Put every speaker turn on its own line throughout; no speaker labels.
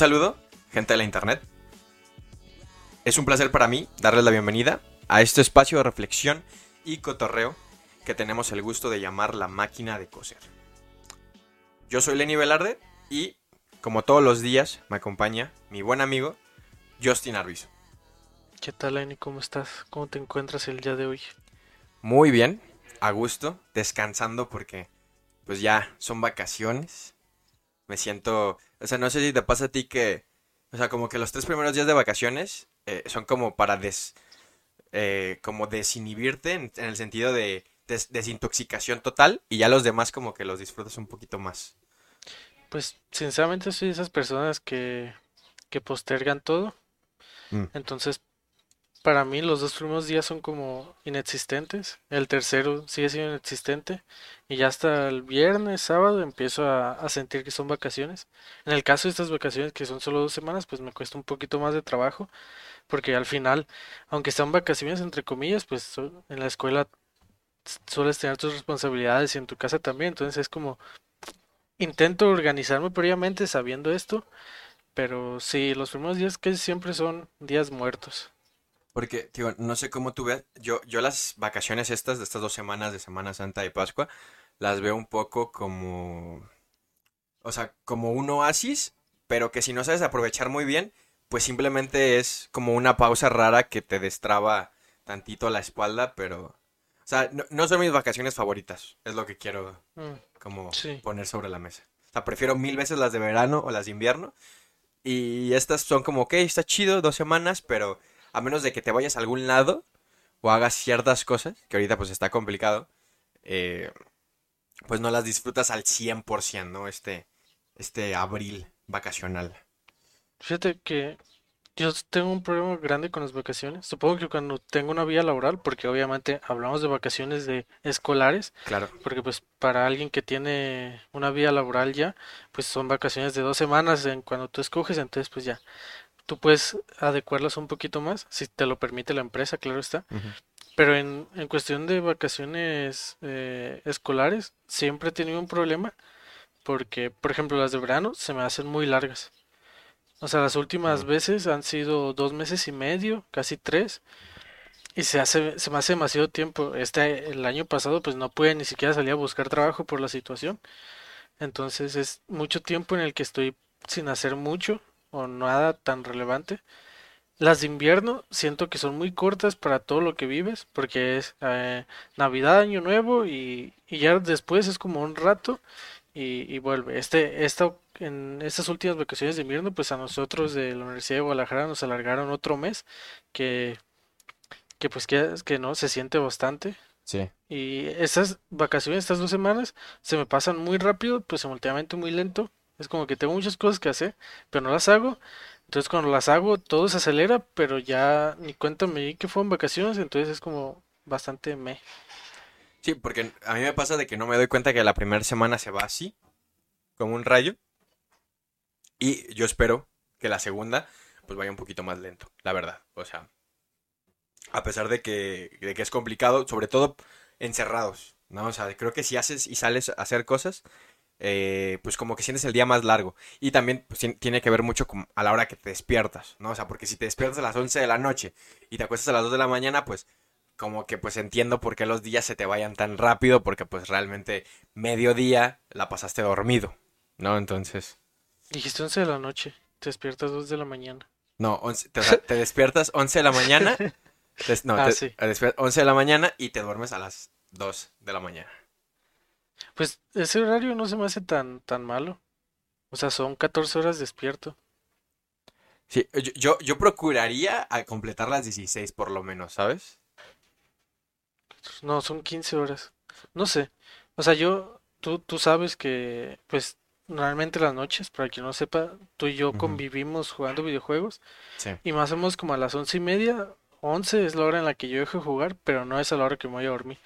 saludo, gente de la internet. Es un placer para mí darles la bienvenida a este espacio de reflexión y cotorreo que tenemos el gusto de llamar la máquina de coser. Yo soy Lenny Velarde y, como todos los días, me acompaña mi buen amigo Justin Arbizo.
¿Qué tal, Lenny? ¿Cómo estás? ¿Cómo te encuentras el día de hoy?
Muy bien, a gusto, descansando porque pues ya son vacaciones. Me siento, o sea, no sé si te pasa a ti que, o sea, como que los tres primeros días de vacaciones eh, son como para des, eh, como desinhibirte en, en el sentido de des- desintoxicación total y ya los demás como que los disfrutas un poquito más.
Pues, sinceramente, soy de esas personas que, que postergan todo.
Mm.
Entonces, para mí, los dos primeros días son como inexistentes. El tercero sigue siendo inexistente. Y ya hasta el viernes, sábado, empiezo a, a sentir que son vacaciones. En el caso de estas vacaciones, que son solo dos semanas, pues me cuesta un poquito más de trabajo. Porque al final, aunque sean vacaciones entre comillas, pues en la escuela sueles tener tus responsabilidades y en tu casa también. Entonces es como intento organizarme previamente sabiendo esto, pero sí, los primeros días que siempre son días muertos.
Porque, tío, no sé cómo tú ves, yo, yo las vacaciones estas de estas dos semanas de Semana Santa y Pascua, las veo un poco como, o sea, como un oasis, pero que si no sabes aprovechar muy bien, pues simplemente es como una pausa rara que te destraba tantito la espalda, pero, o sea, no, no son mis vacaciones favoritas, es lo que quiero
Mm,
como
Sí.
poner sobre la mesa. O sea, prefiero mil veces las de verano o las de invierno. Y estas son como, ok, está chido, dos semanas, pero a menos de que te vayas a algún lado o hagas ciertas cosas, que ahorita pues está complicado, eh, pues no las disfrutas al 100%, ¿no? Este, este abril vacacional.
Fíjate que yo tengo un problema grande con las vacaciones. Supongo que cuando tengo una vida laboral, porque obviamente hablamos de vacaciones de escolares,
Claro.
porque pues para alguien que tiene una vida laboral ya, pues son vacaciones de dos semanas en cuando tú escoges, entonces pues ya, tú puedes adecuarlas un poquito más, si te lo permite la empresa, claro está. Pero en, en cuestión de vacaciones eh, escolares, siempre he tenido un problema porque, por ejemplo, las de verano se me hacen muy largas. O sea, las últimas veces han sido dos meses y medio, casi tres, y se hace, se me hace demasiado tiempo. Este, el año pasado, pues no pude ni siquiera salir a buscar trabajo por la situación. Entonces es mucho tiempo en el que estoy sin hacer mucho o nada tan relevante. Las de invierno siento que son muy cortas para todo lo que vives, porque es eh, Navidad, Año Nuevo y, y ya después es como un rato y, y vuelve. Este, esta, en estas últimas vacaciones de invierno, pues a nosotros de la Universidad de Guadalajara nos alargaron otro mes, que, que pues que, que no, se siente bastante.
Sí.
Y estas vacaciones, estas dos semanas, se me pasan muy rápido, pues simultáneamente muy lento. Es como que tengo muchas cosas que hacer, pero no las hago. Entonces cuando las hago, todo se acelera, pero ya ni cuenta me di que fueron vacaciones, entonces es como bastante me.
Sí, porque a mí me pasa de que no me doy cuenta que la primera semana se va así, como un rayo. Y yo espero que la segunda, pues vaya un poquito más lento, la verdad. O sea, a pesar de que, de que es complicado, sobre todo encerrados, ¿no? O sea, creo que si haces y sales a hacer cosas, eh, pues como que sientes el día más largo. Y también pues, tien- tiene que ver mucho con- a la hora que te despiertas, ¿no? O sea, porque si te despiertas a las 11 de la noche y te acuestas a las 2 de la mañana, pues como que pues entiendo por qué los días se te vayan tan rápido, porque pues realmente mediodía la pasaste dormido, ¿no? Entonces,
Dijiste 11 de la noche, te despiertas 2 de la mañana.
no, 11 te, o sea, te despiertas 11 de la mañana, no,
Ah,
te,
sí.
te despiertas 11 de la mañana y te duermes a las 2 de la mañana.
Pues ese horario no se me hace tan, tan malo. O sea, son 14 horas despierto.
Sí, yo, yo, yo procuraría a completar las 16 por lo menos, ¿sabes?
No, son 15 horas. No sé. O sea, yo, tú, tú sabes que, pues, normalmente las noches, para quien no sepa, tú y yo convivimos jugando videojuegos
Sí.
y más o menos como a las once y media, 11 es la hora en la que yo dejo de jugar, pero no es a la hora que me voy a dormir.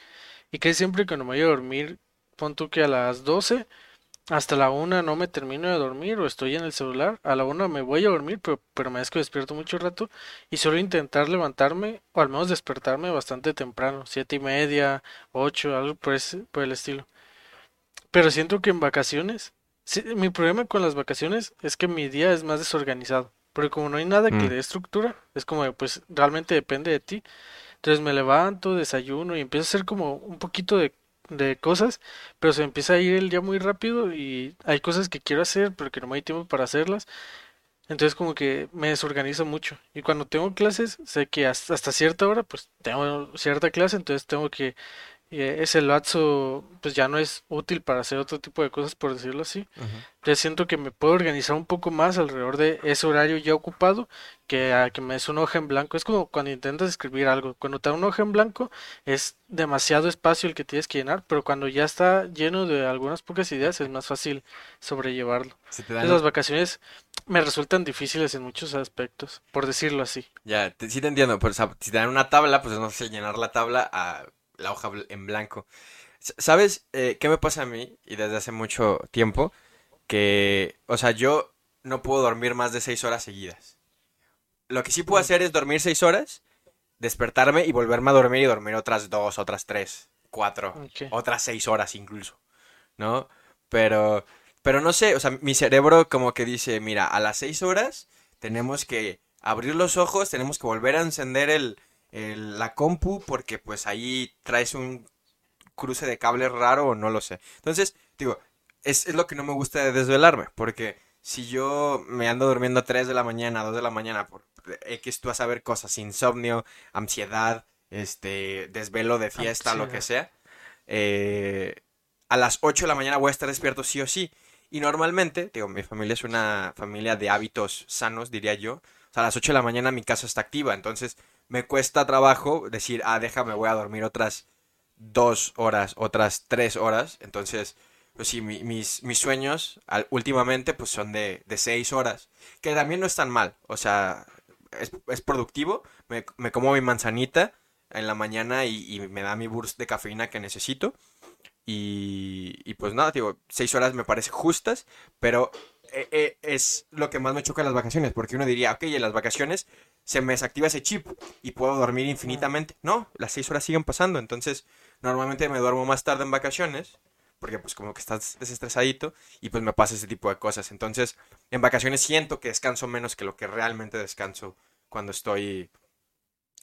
Y casi siempre cuando me voy a dormir, pon tú que a las 12 hasta la una no me termino de dormir o estoy en el celular. A la una me voy a dormir, pero, que despierto mucho rato y suelo intentar levantarme o al menos despertarme bastante temprano, siete y media, ocho, algo por ese, por el estilo. Pero siento que en vacaciones Sí, mi problema con las vacaciones es que mi día es más desorganizado. Porque como no hay nada que
Mm.
dé estructura, es como, pues realmente depende de ti. Entonces me levanto, desayuno y empiezo a hacer como un poquito de, de cosas, pero se empieza a ir el día muy rápido y hay cosas que quiero hacer, pero que no me hay tiempo para hacerlas. Entonces como que me desorganizo mucho. Y cuando tengo clases, sé que hasta, hasta cierta hora, pues tengo cierta clase, entonces tengo que eh, ese lapso pues ya no es útil para hacer otro tipo de cosas, por decirlo así.
Ujú.
Entonces siento que me puedo organizar un poco más alrededor de ese horario ya ocupado que a que me des una hoja en blanco. Es como cuando intentas escribir algo. Cuando te da una hoja en blanco es demasiado espacio el que tienes que llenar, pero cuando ya está lleno de algunas pocas ideas es más fácil sobrellevarlo. Entonces las vacaciones me resultan difíciles en muchos aspectos, por decirlo así.
Ya, te- sí te entiendo, pero o sea, si te dan una tabla, pues no sé, llenar la tabla a la hoja en blanco. ¿Sabes eh, qué me pasa a mí? Y desde hace mucho tiempo, que, o sea, yo no puedo dormir más de seis horas seguidas. Lo que sí puedo hacer es dormir seis horas, despertarme y volverme a dormir y dormir otras dos, otras tres, cuatro, otras seis horas incluso, ¿no? Pero, pero no sé, o sea, mi cerebro como que dice, mira, a las seis horas tenemos que abrir los ojos, tenemos que volver a encender el, el- la compu porque pues ahí traes un cruce de cables raro o no lo sé. Entonces, digo, es, es lo que no me gusta de desvelarme, porque si yo me ando durmiendo a 3 de la mañana, 2 de la mañana por X tú a saber cosas, insomnio, ansiedad, este, desvelo de fiesta, lo que sea, eh, a las 8 de la mañana voy a estar despierto sí o sí. Y normalmente, digo, mi familia es una familia de hábitos sanos, diría yo. O sea, a las 8 de la mañana mi casa está activa, entonces me cuesta trabajo decir, ah, déjame, voy a dormir otras dos horas, otras tres horas. Entonces, pues sí, mi- mis, mis sueños últimamente pues son de, de seis horas, que también no es tan mal. O sea, es, es productivo. Me, me como mi manzanita en la mañana y, y me da mi burst de cafeína que necesito. Y, y pues nada, digo, seis horas me parece justas, pero eh, eh, es lo que más me choca en las vacaciones, porque uno diría, ok, en las vacaciones se me desactiva ese chip y puedo dormir infinitamente. No, las seis horas siguen pasando, entonces normalmente me duermo más tarde en vacaciones, porque pues como que estás desestresadito y pues me pasa ese tipo de cosas. Entonces, en vacaciones siento que descanso menos que lo que realmente descanso cuando estoy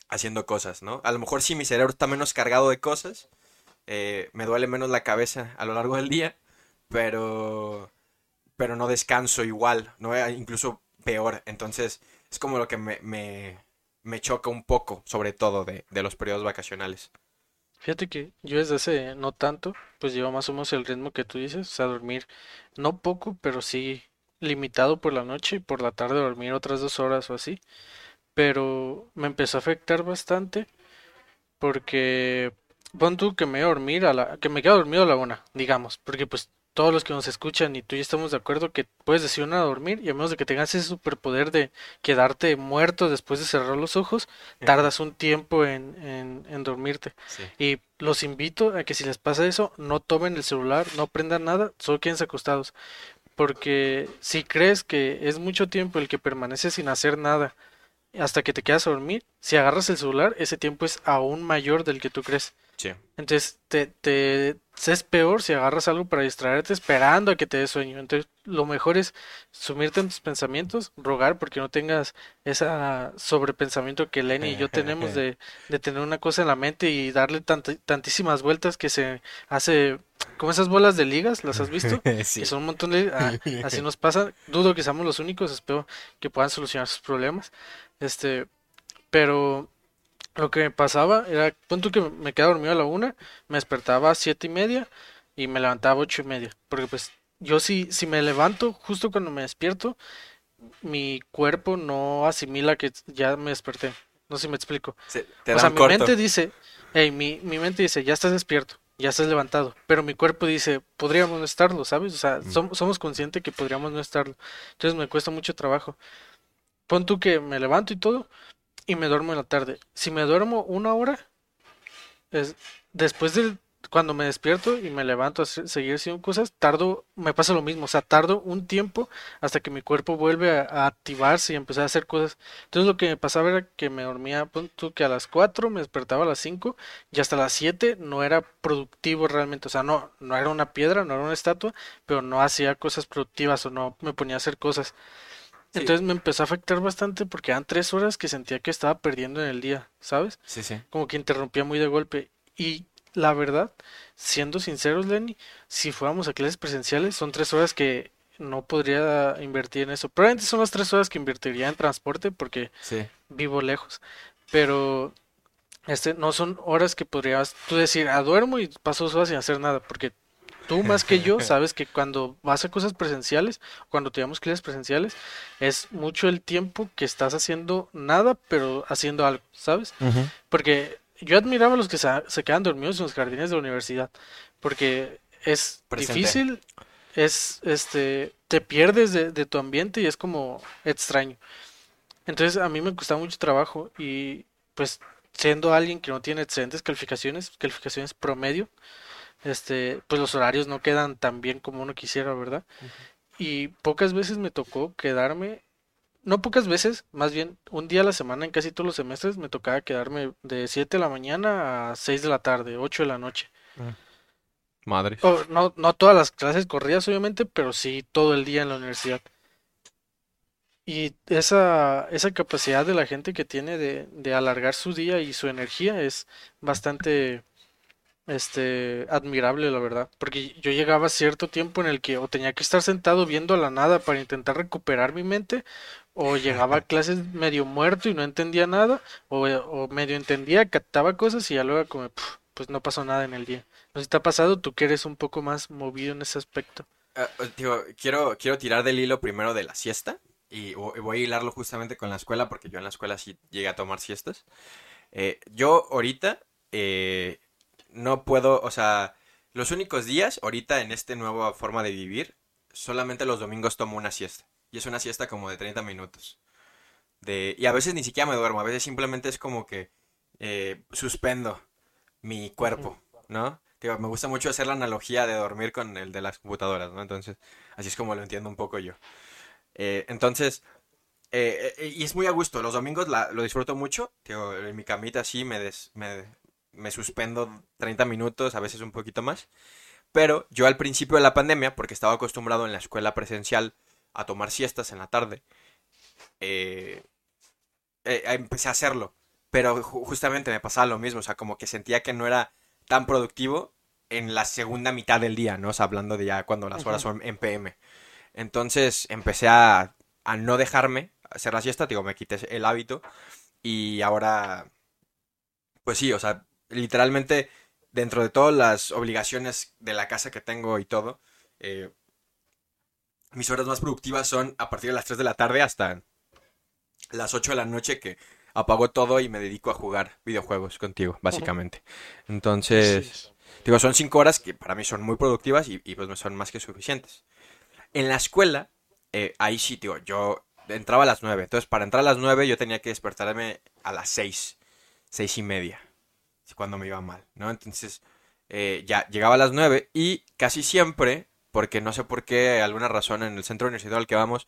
haciendo cosas, ¿no? A lo mejor si mi cerebro está menos cargado de cosas, eh, me duele menos la cabeza a lo largo del día, pero pero no descanso igual, no Eh, incluso peor. Entonces, es como lo que me, me, me choca un poco, sobre todo de, de los periodos vacacionales.
Fíjate que yo desde hace no tanto, pues llevo más o menos el ritmo que tú dices, o sea, dormir no poco, pero sí limitado por la noche y por la tarde dormir otras dos horas o así. Pero me empezó a afectar bastante porque pon tú que me dormir a la, que me quedo dormido a la una, digamos, porque pues todos los que nos escuchan y tú y yo estamos de acuerdo que puedes decir una a dormir y a menos de que tengas ese superpoder de quedarte muerto después de cerrar los ojos, tardas un tiempo en, en, en dormirte.
Sí.
Y los invito a que si les pasa eso, no tomen el celular, no prendan nada, solo quédense acostados. Porque si crees que es mucho tiempo el que permaneces sin hacer nada hasta que te quedas a dormir, si agarras el celular, ese tiempo es aún mayor del que tú crees.
Sí.
Entonces te, te es peor si agarras algo para distraerte esperando a que te dé sueño. Entonces lo mejor es sumirte en tus pensamientos, rogar porque no tengas ese sobrepensamiento que Lenny y yo tenemos de, de tener una cosa en la mente y darle tant- tantísimas vueltas que se hace como esas bolas de ligas, ¿las has visto?
Sí.
Que son un montón de... ah, así nos pasa. Dudo que seamos los únicos, espero que puedan solucionar sus problemas. Este, pero lo que me pasaba era, punto que me quedaba dormido a la una, me despertaba a siete y media y me levantaba a ocho y media. Porque pues yo si, si me levanto justo cuando me despierto, mi cuerpo no asimila que ya me desperté. No sé si me explico. O sea, mi
corto.
mente dice, hey, mi, mi mente dice, ya estás despierto, ya estás levantado, pero mi cuerpo dice, podríamos no estarlo, ¿sabes? O sea,
Mm.
som- somos conscientes que podríamos no estarlo. Entonces me cuesta mucho trabajo. Pon tú que me levanto y todo, y me duermo en la tarde. Si me duermo una hora, es, después del cuando me despierto y me levanto a seguir haciendo cosas, tardo, me pasa lo mismo, o sea, tardo un tiempo hasta que mi cuerpo vuelve a, activarse y empezar a hacer cosas. Entonces lo que me pasaba era que me dormía, pon tú que a las 4 me despertaba a las 5 y hasta las 7 no era productivo realmente, o sea, no, no era una piedra, no era una estatua, pero no hacía cosas productivas o no me ponía a hacer cosas.
Sí.
Entonces me empezó a afectar bastante porque eran tres horas que sentía que estaba perdiendo en el día, ¿sabes?
Sí, sí.
Como que interrumpía muy de golpe. Y la verdad, siendo sinceros, Lenny, si fuéramos a clases presenciales, son tres horas que no podría invertir en eso. Probablemente son las tres horas que invertiría en transporte porque
Sí.
vivo lejos. Pero este no son horas que podrías tú decir, ah, duermo y paso dos horas sin hacer nada, porque tú más que yo sabes que cuando vas a cosas presenciales, cuando tenemos clases presenciales, es mucho el tiempo que estás haciendo nada, pero haciendo algo, ¿sabes? Porque yo admiraba a los que se, se quedan dormidos en los jardines de la universidad, porque es
Presente.
difícil, es, este, te pierdes de, de tu ambiente y es como extraño. Entonces a mí me costaba mucho trabajo y pues siendo alguien que no tiene excelentes calificaciones, calificaciones promedio, este, pues los horarios no quedan tan bien como uno quisiera, ¿verdad? Y pocas veces me tocó quedarme, no pocas veces, más bien un día a la semana en casi todos los semestres me tocaba quedarme de 7 de la mañana a 6 de la tarde, 8 de la noche.
Madre.
Oh, no, no todas las clases corridas, obviamente, pero sí todo el día en la universidad. Y esa, esa capacidad de la gente que tiene de, de alargar su día y su energía es bastante este, admirable, la verdad. Porque yo llegaba a cierto tiempo en el que o tenía que estar sentado viendo a la nada para intentar recuperar mi mente, o llegaba a clases medio muerto y no entendía nada, o, o medio entendía, captaba cosas y ya luego como, "Puf, pues no pasó nada en el día. No sé si te ha pasado, tú que eres un poco más movido en ese aspecto.
Ah, digo, quiero, quiero tirar del hilo primero de la siesta y voy a hilarlo justamente con la escuela porque yo en la escuela sí llegué a tomar siestas. Eh, yo ahorita eh, no puedo, o sea, los únicos días ahorita en esta nueva forma de vivir, solamente los domingos tomo una siesta. Y es una siesta como de 30 minutos. De, y a veces ni siquiera me duermo, a veces simplemente es como que eh, suspendo mi cuerpo, ¿no? Digo, me gusta mucho hacer la analogía de dormir con el de las computadoras, ¿no? Entonces, así es como lo entiendo un poco yo. Eh, entonces, eh, eh, y es muy a gusto. Los domingos la- lo disfruto mucho. Digo, en mi camita así me, des- me, me suspendo 30 minutos, a veces un poquito más. Pero yo al principio de la pandemia, porque estaba acostumbrado en la escuela presencial a tomar siestas en la tarde, eh, eh, empecé a hacerlo. Pero ju- justamente me pasaba lo mismo, o sea, como que sentía que no era tan productivo en la segunda mitad del día, ¿no? O sea, hablando de ya cuando las horas son en PM. Entonces empecé a, a no dejarme hacer la siesta, digo, me quité el hábito y ahora, pues sí, o sea, literalmente dentro de todas las obligaciones de la casa que tengo y todo, eh, mis horas más productivas son a partir de las 3 de la tarde hasta las 8 de la noche que apago todo y me dedico a jugar videojuegos contigo, básicamente. Entonces, digo, son 5 horas que para mí son muy productivas y, y pues me son más que suficientes. En la escuela, eh, ahí sí, tío, yo entraba a las 9. Entonces, para entrar a las 9 yo tenía que despertarme a las 6, 6 y media. Cuando me iba mal, ¿no? Entonces, eh, ya llegaba a las 9 y casi siempre, porque no sé por qué, alguna razón en el centro universitario al que vamos,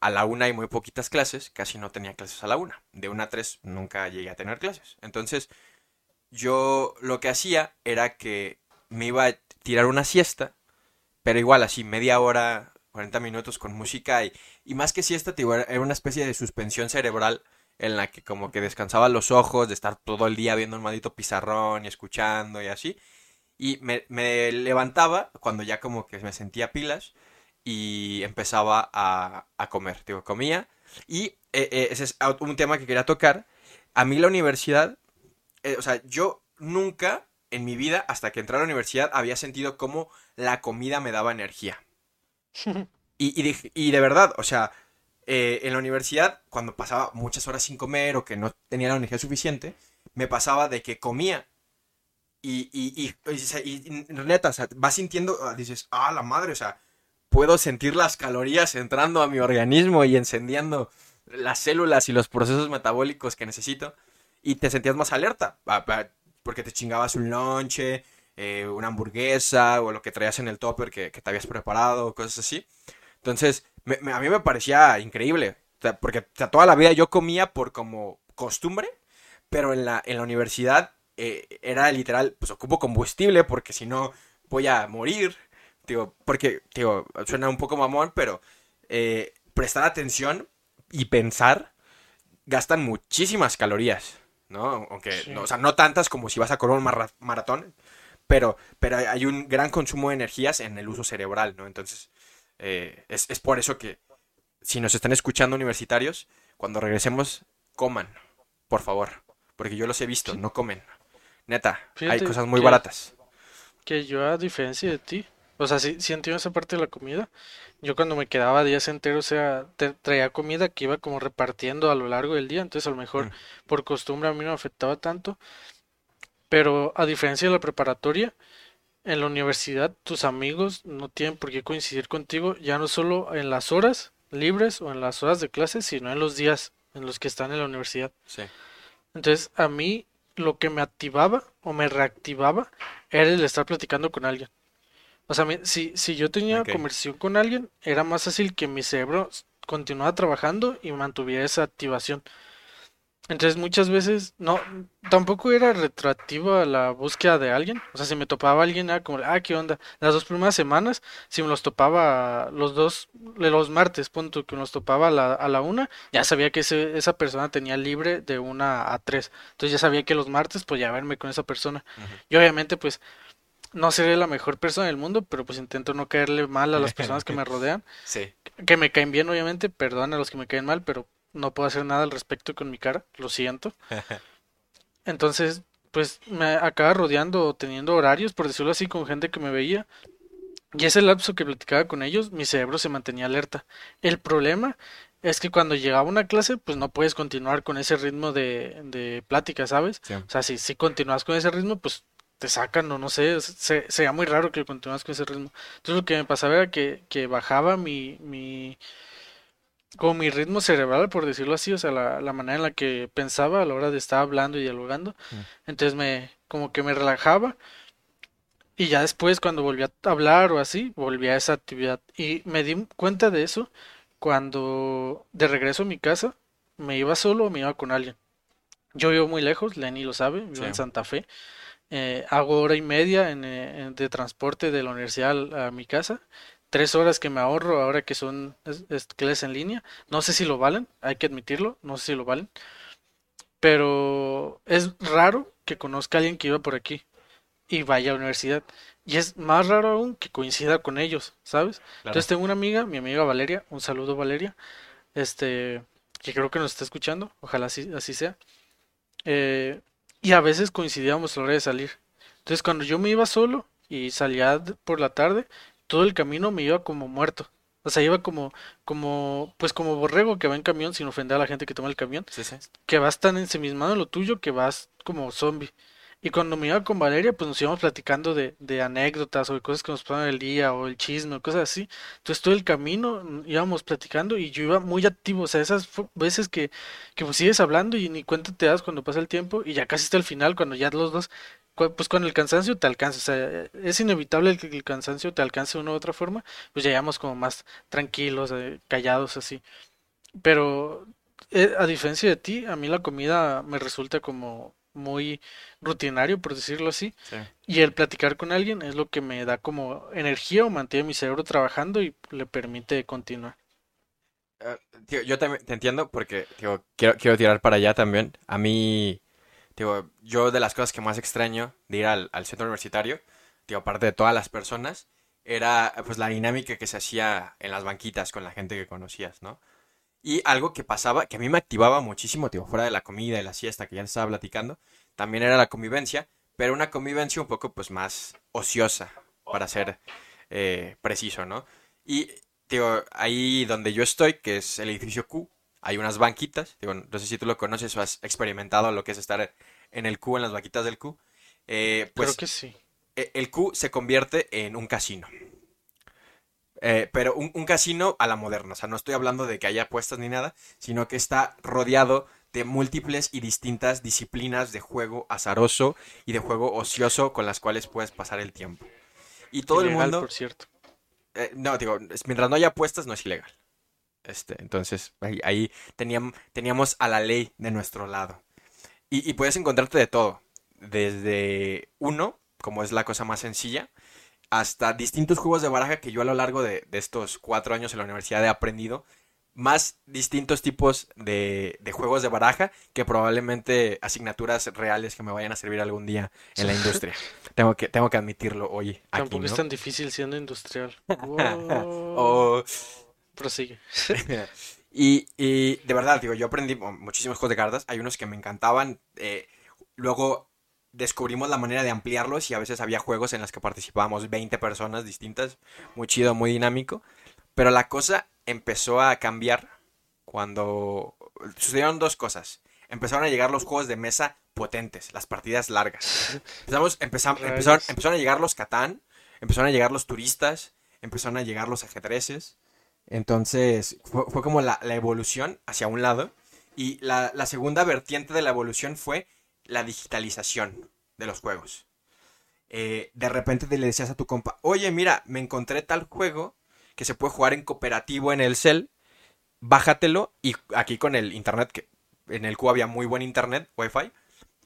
a la una hay muy poquitas clases, casi no tenía clases a la una. De una a tres nunca llegué a tener clases. Entonces, yo lo que hacía era que me iba a tirar una siesta, pero igual así, media hora, 40 minutos con música y, y más que siesta, era una especie de suspensión cerebral en la que como que descansaba los ojos de estar todo el día viendo un maldito pizarrón y escuchando y así. Y me, me levantaba cuando ya como que me sentía pilas y empezaba a, a comer. Digo, comía. Y eh, eh, ese es un tema que quería tocar. A mí la universidad, eh, o sea, yo nunca en mi vida, hasta que entré a la universidad, había sentido cómo la comida me daba energía. Y, y, dije- y de verdad, o sea, eh, en la universidad, cuando pasaba muchas horas sin comer o que no tenía la energía suficiente, me pasaba de que comía y, y, y, y neta, o sea, vas sintiendo, ah, dices, ah, la madre, o sea, puedo sentir las calorías entrando a mi organismo y encendiendo las células y los procesos metabólicos que necesito y te sentías más alerta, porque te chingabas un lonche, eh, una hamburguesa o lo que traías en el topper que, que te habías preparado, cosas así. Entonces, me- me- a mí me parecía increíble, o sea, porque o sea, toda la vida yo comía por como costumbre, pero en la, en la universidad eh, era literal, pues ocupo combustible porque si no voy a morir, digo, porque, digo, suena un poco mamón, pero eh, prestar atención y pensar gastan muchísimas calorías, ¿no? Aunque,
Sí.
no, o sea, no tantas como si vas a correr un maratón, pero, pero hay un gran consumo de energías en el uso cerebral, ¿no? Entonces, eh, es, es por eso que si nos están escuchando universitarios, cuando regresemos, coman, por favor, porque yo los he visto, no comen. Neta, hay cosas muy
que-
baratas.
Que yo, a diferencia de ti, o sea, sí, sí entiendo esa parte de la comida. Yo cuando me quedaba días enteros, o sea, te- traía comida que iba como repartiendo a lo largo del día, entonces a lo mejor
Mm.
por costumbre a mí no me afectaba tanto. Pero a diferencia de la preparatoria, en la universidad tus amigos no tienen por qué coincidir contigo, ya no solo en las horas libres o en las horas de clase, sino en los días en los que están en la universidad.
Sí.
Entonces, a mí lo que me activaba o me reactivaba era el estar platicando con alguien. O sea, si, si yo tenía
Ok.
conversación con alguien, era más fácil que mi cerebro continuara trabajando y mantuviera esa activación. Entonces, muchas veces, no, tampoco era retroactivo a la búsqueda de alguien. O sea, si me topaba alguien, era como, ah, ¿qué onda? Las dos primeras semanas, si me los topaba los dos, los martes, punto, que me los topaba a la, a la una, ya sabía que ese- esa persona tenía libre de una a tres. Entonces ya sabía que los martes, pues ya verme con esa persona.
Ujú.
Y obviamente, pues, no seré la mejor persona del mundo, pero pues intento no caerle mal a las personas que me rodean.
Sí.
Que me caen bien, obviamente, perdón a los que me caen mal, pero no puedo hacer nada al respecto con mi cara, lo siento. Entonces, pues me acaba rodeando o teniendo horarios, por decirlo así, con gente que me veía. Y ese lapso que platicaba con ellos, mi cerebro se mantenía alerta. El problema es que cuando llegaba una clase, pues no puedes continuar con ese ritmo de, de plática, ¿sabes?
Sí.
O sea, si, si continúas con ese ritmo, pues te sacan o no sé, se- sería muy raro que continúas con ese ritmo. Entonces lo que me pasaba era que, que bajaba mi, mi, como mi ritmo cerebral, por decirlo así, o sea, la, la manera en la que pensaba a la hora de estar hablando y dialogando.
Mm.
Entonces me, como que me relajaba y ya después cuando volví a hablar o así, volví a esa actividad. Y me di cuenta de eso cuando de regreso a mi casa, me iba solo o me iba con alguien. Yo vivo muy lejos, Lenny lo sabe, vivo en. Santa Fe. Eh, hago hora y media en, eh, en- de transporte de la universidad a, mi casa. Tres horas que me ahorro ahora que son es- es- clases en línea. No sé si lo valen, hay que admitirlo, no sé si lo valen. Pero es raro que conozca a alguien que iba por aquí y vaya a la universidad. Y es más raro aún que coincida con ellos, ¿sabes?
Claro.
Entonces tengo una amiga, mi amiga Valeria, un saludo Valeria, este, que creo que nos está escuchando, ojalá así, así sea. Eh, y a veces coincidíamos a la hora de salir. Entonces cuando yo me iba solo y salía por la tarde, todo el camino me iba como muerto. O sea, iba como, como, pues como borrego que va en camión sin ofender a la gente que toma el camión
Sí, sí.
que vas tan ensimismado en lo tuyo que vas como zombie. Y cuando me iba con Valeria, pues nos íbamos platicando de, de anécdotas o de cosas que nos pasaron el día o el chisme o cosas así. Entonces todo el camino mm, íbamos platicando y yo iba muy activo. O sea, esas veces que, que pues sigues hablando y ni cuenta te das cuando pasa el tiempo y ya casi está el final, cuando ya los dos, pues con el cansancio te alcanza. O sea, es inevitable que el cansancio te alcance de una u otra forma, pues ya íbamos como más tranquilos, eh, callados así. Pero eh, a diferencia de ti, a mí la comida me resulta como muy rutinario, por decirlo así,
Sí.
y el platicar con alguien es lo que me da como energía o mantiene mi cerebro trabajando y le permite continuar.
Tío, yo también te entiendo porque tío, quiero, quiero tirar para allá también. A mí, yo de las cosas que más extraño de ir al, al centro universitario, aparte de todas las personas, era pues la dinámica que se hacía en las banquitas con la gente que conocías, ¿no? Y algo que pasaba, que a mí me activaba muchísimo, tío, fuera de la comida y la siesta que ya estaba platicando, también era la convivencia, pero una convivencia un poco pues más ociosa, para ser eh, preciso, ¿no? Y digo, ahí donde yo estoy, que es el edificio Q, hay unas banquitas, digo, no sé si tú lo conoces o has experimentado lo que es estar en el Q, en las banquitas del Q, eh, pues
Creo que sí.
e- el Q se convierte en un casino. Eh, pero un, un casino a la moderna, o sea, no estoy hablando de que haya apuestas ni nada, sino que está rodeado de múltiples y distintas disciplinas de juego azaroso y de juego ocioso con las cuales puedes pasar el tiempo. Y todo el mundo...
por cierto.
Eh, no, digo, mientras no haya apuestas no es ilegal. Este, entonces, ahí, ahí teníamos, teníamos a la ley de nuestro lado. Y, y puedes encontrarte de todo. Desde uno, como es la cosa más sencilla, hasta distintos juegos de baraja que yo a lo largo de, de estos cuatro años en la universidad he aprendido. Más distintos tipos de, de juegos de baraja que probablemente asignaturas reales que me vayan a servir algún día en la industria. tengo, que, tengo que admitirlo hoy. Aquí,
Tampoco es
¿no?
tan difícil siendo industrial. Wow.
O-
Prosigue.
y, y de verdad, digo, yo aprendí muchísimos juegos de cartas. Hay unos que me encantaban. eh, luego descubrimos la manera de ampliarlos y a veces había juegos en los que participábamos 20 personas distintas. Muy chido, muy dinámico. Pero la cosa empezó a cambiar cuando sucedieron dos cosas. Empezaron a llegar los juegos de mesa potentes, las partidas largas. Empezamos, empezam- empezaron, empezaron a llegar los Catán, empezaron a llegar los turistas, empezaron a llegar los ajedrezes. Entonces, fue, como la, evolución hacia un lado. Y la, segunda vertiente de la evolución fue la digitalización de los juegos. Eh, de repente te le decías a tu compa, oye, mira, me encontré tal juego que se puede jugar en cooperativo en el cel, bájatelo y aquí con el internet, que en el cual había muy buen internet, wifi,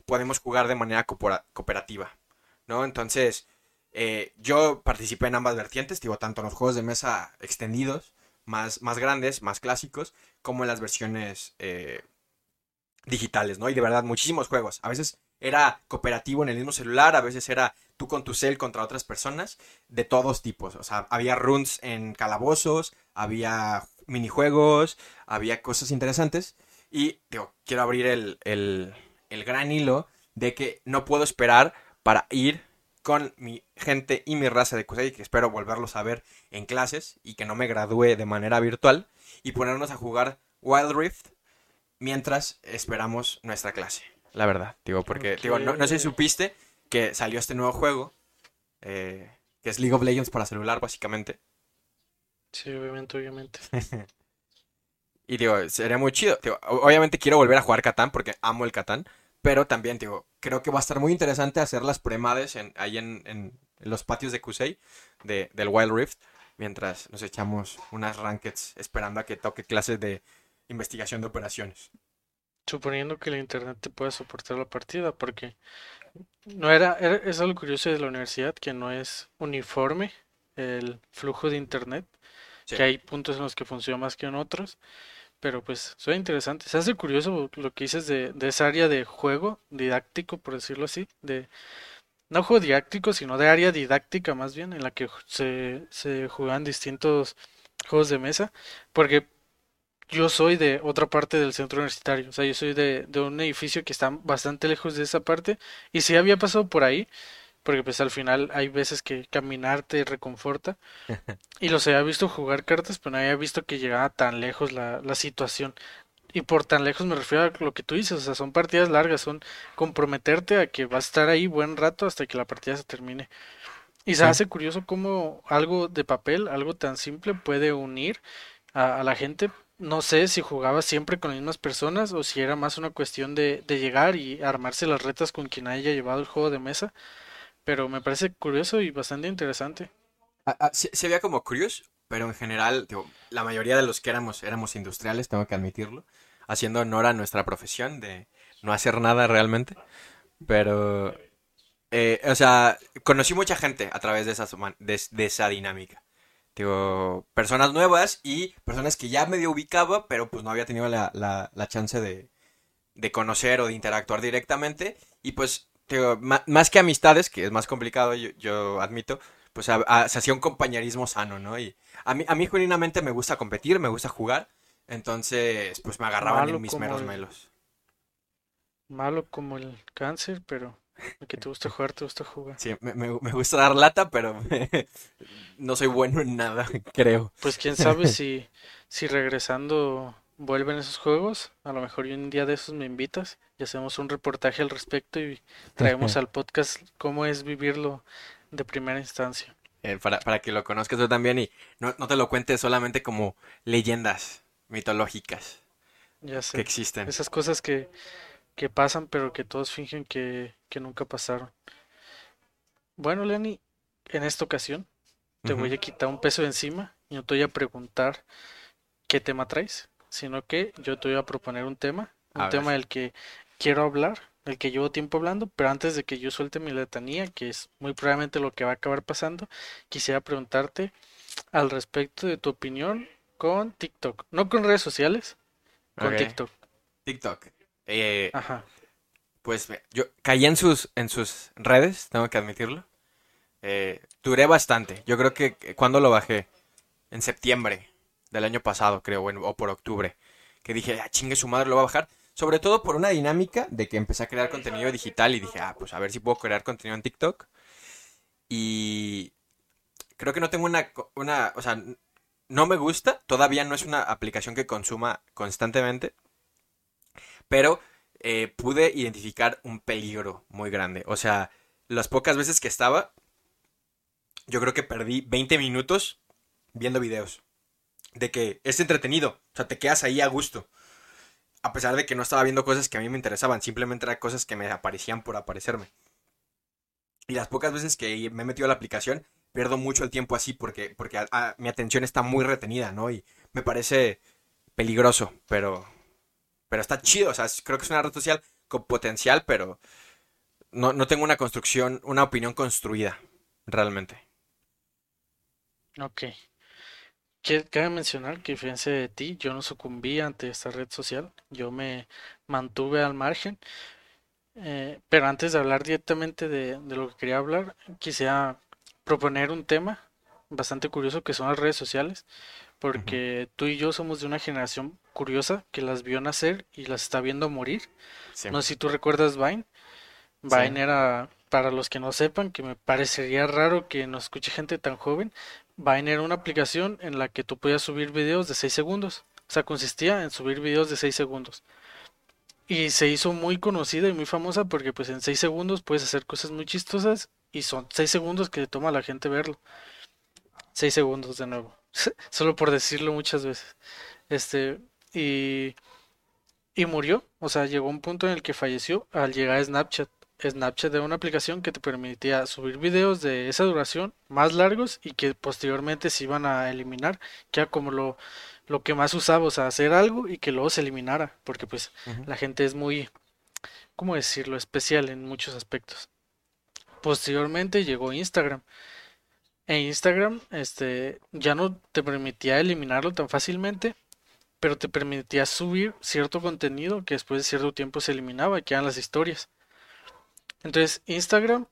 podemos jugar de manera coopera- cooperativa, ¿no? Entonces, eh, yo participé en ambas vertientes, digo, tanto en los juegos de mesa extendidos, más, más grandes, más clásicos, como en las versiones eh, digitales, ¿no? Y de verdad, muchísimos juegos. A veces era cooperativo en el mismo celular, a veces era tú con tu cel contra otras personas, de todos tipos. O sea, había runs en calabozos, había minijuegos, había cosas interesantes. Y, digo, quiero abrir el, el, el gran hilo de que no puedo esperar para ir con mi gente y mi raza de Kusei, que espero volverlos a ver en clases y que no me gradúe de manera virtual, y ponernos a jugar Wild Rift mientras esperamos nuestra clase. La verdad, digo, porque digo, no, no sé si supiste que salió este nuevo juego, eh, que es League of Legends para celular, básicamente.
Sí, obviamente, obviamente.
Y digo, sería muy chido. Digo, obviamente quiero volver a jugar Catán porque amo el Catán. Pero también, digo, creo que va a estar muy interesante hacer las premades en, ahí en, en los patios de Kusei, de, del Wild Rift, mientras nos echamos unas rankeds esperando a que toque clases de investigación de operaciones.
Suponiendo que el internet te pueda soportar la partida, porque no era, era- es algo curioso de la universidad que no es uniforme el flujo de internet,
Sí.
que hay puntos en los que funciona más que en otros, pero pues suena interesante. Se hace curioso lo que dices de, de esa área de juego didáctico, por decirlo así, de no juego didáctico, sino de área didáctica más bien, en la que se, se juegan distintos juegos de mesa, porque yo soy de otra parte del centro universitario, o sea, yo soy de, de un edificio que está bastante lejos de esa parte, y sí había pasado por ahí, porque pues al final hay veces que caminar te reconforta, y los había visto jugar cartas, pero no había visto que llegaba tan lejos la, la situación. Y por tan lejos me refiero a lo que tú dices, o sea, son partidas largas, son comprometerte a que vas a estar ahí buen rato hasta que la partida se termine. Y se
Sí.
hace curioso cómo algo de papel, algo tan simple, puede unir a, a la gente. No sé si jugaba siempre con las mismas personas o si era más una cuestión de, de llegar y armarse las retas con quien haya llevado el juego de mesa, pero me parece curioso y bastante interesante.
Ah, ah, se, veía como curious, pero en general, digo, la mayoría de los que éramos éramos industriales, tengo que admitirlo, haciendo honor a nuestra profesión de no hacer nada realmente. Pero, eh, o sea, conocí mucha gente a través de, esas, de, de esa dinámica. Digo, personas nuevas y personas que ya medio ubicaba, pero pues no había tenido la, la, la chance de, de conocer o de interactuar directamente. Y pues, digo, más que amistades, que es más complicado, yo, yo admito, pues a- a- se hacía un compañerismo sano, ¿no? Y a mí, a mí genuinamente me gusta competir, me gusta jugar, entonces pues me agarraban
Malo
en mis meros
el-
melos.
Malo como el cáncer, pero el que te gusta jugar, te gusta jugar.
Sí, me, me- me gusta dar lata, pero no soy bueno en nada, creo.
Pues quién sabe si, si regresando vuelven esos juegos. A lo mejor y un día de esos me invitas y hacemos un reportaje al respecto y traemos al podcast cómo es vivirlo de primera instancia.
Eh, para, para que lo conozcas tú también y no, no te lo cuentes solamente como leyendas mitológicas.
Ya sé.
que existen.
Esas cosas que, que pasan, pero que todos fingen que, que nunca pasaron. Bueno, Lenny, en esta ocasión te voy a quitar un peso de encima y no te voy a preguntar qué tema traes, sino que yo te voy a proponer un tema,
A
un tema
ver.
del que quiero hablar, del que llevo tiempo hablando, pero antes de que yo suelte mi letanía, que es muy probablemente lo que va a acabar pasando, quisiera preguntarte al respecto de tu opinión con TikTok, no con redes sociales, con
Ok.
TikTok.
TikTok. Eh,
Ajá.
pues yo caí en sus, en sus redes, tengo que admitirlo. Eh, duré bastante. Yo creo que que cuando lo bajé, en septiembre del año pasado, creo, o, o por octubre, que dije, ah, chingue su madre, lo voy a bajar. Sobre todo por una dinámica de que empecé a crear contenido digital y dije, ah, pues a ver si puedo crear contenido en TikTok. Y creo que no tengo una, una, o sea, no me gusta, todavía no es una aplicación que consuma constantemente, pero eh, pude identificar un peligro muy grande. O sea, las pocas veces que estaba, yo creo que perdí 20 minutos viendo videos. De que es entretenido, o sea, te quedas ahí a gusto. A pesar de que no estaba viendo cosas que a mí me interesaban, simplemente eran cosas que me aparecían por aparecerme. Y las pocas veces que me he metido a la aplicación, pierdo mucho el tiempo así porque, porque mi atención está muy retenida, ¿no? Y me parece peligroso, pero, pero está chido. O sea, creo que es una red social con potencial, pero no, no tengo una construcción, una opinión construida, realmente.
Ok. Que- Cabe mencionar que, a diferencia de ti, yo no sucumbí ante esta red social, yo me mantuve al margen. Eh, pero antes de hablar directamente de, de lo que quería hablar, quisiera proponer un tema bastante curioso que son las redes sociales, porque tú y yo somos de una generación curiosa que las vio nacer y las está viendo morir.
Sí.
No sé si tú recuerdas Vine.
Sí.
Vine era, para los que no sepan, que me parecería raro que nos escuche gente tan joven, Vine era una aplicación en la que tú podías subir videos de 6 segundos. O sea, consistía en subir videos de 6 segundos. Y se hizo muy conocida y muy famosa porque pues en 6 segundos puedes hacer cosas muy chistosas y son 6 segundos que toma a la gente verlo. 6 segundos de nuevo. Solo por decirlo muchas veces. Este, y, y murió. O sea, llegó un punto en el que falleció al llegar a Snapchat. Snapchat era una aplicación que te permitía subir videos de esa duración más largos y que posteriormente se iban a eliminar, que era como lo, lo que más usaba, o sea, hacer algo y que luego se eliminara, porque pues la gente es muy, ¿cómo decirlo?, especial en muchos aspectos. Posteriormente llegó Instagram. E Instagram, este, ya no te permitía eliminarlo tan fácilmente, pero te permitía subir cierto contenido que después de cierto tiempo se eliminaba, que eran las historias. Entonces, Instagram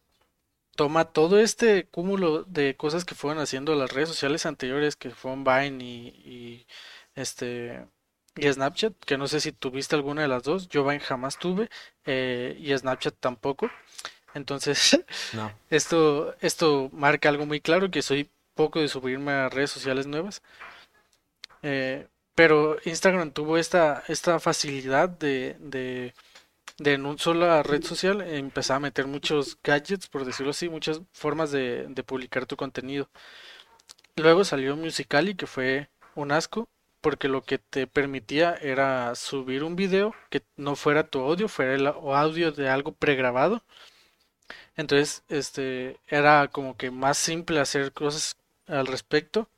toma todo este cúmulo de cosas que fueron haciendo las redes sociales anteriores, que fueron Vine y, y, este y Snapchat, que no sé si tuviste alguna de las dos. Yo Vine jamás tuve eh, y Snapchat tampoco. Entonces,
No.
esto, esto marca algo muy claro, que soy poco de subirme a redes sociales nuevas. Eh, pero Instagram tuvo esta, esta facilidad de, de, de en una sola red social empezar a meter muchos gadgets, por decirlo así, muchas formas de, de publicar tu contenido. Luego salió Musical.ly, que fue un asco, porque lo que te permitía era subir un video que no fuera tu audio, fuera el audio de algo pregrabado. Entonces, este, era como que más simple hacer cosas al respecto.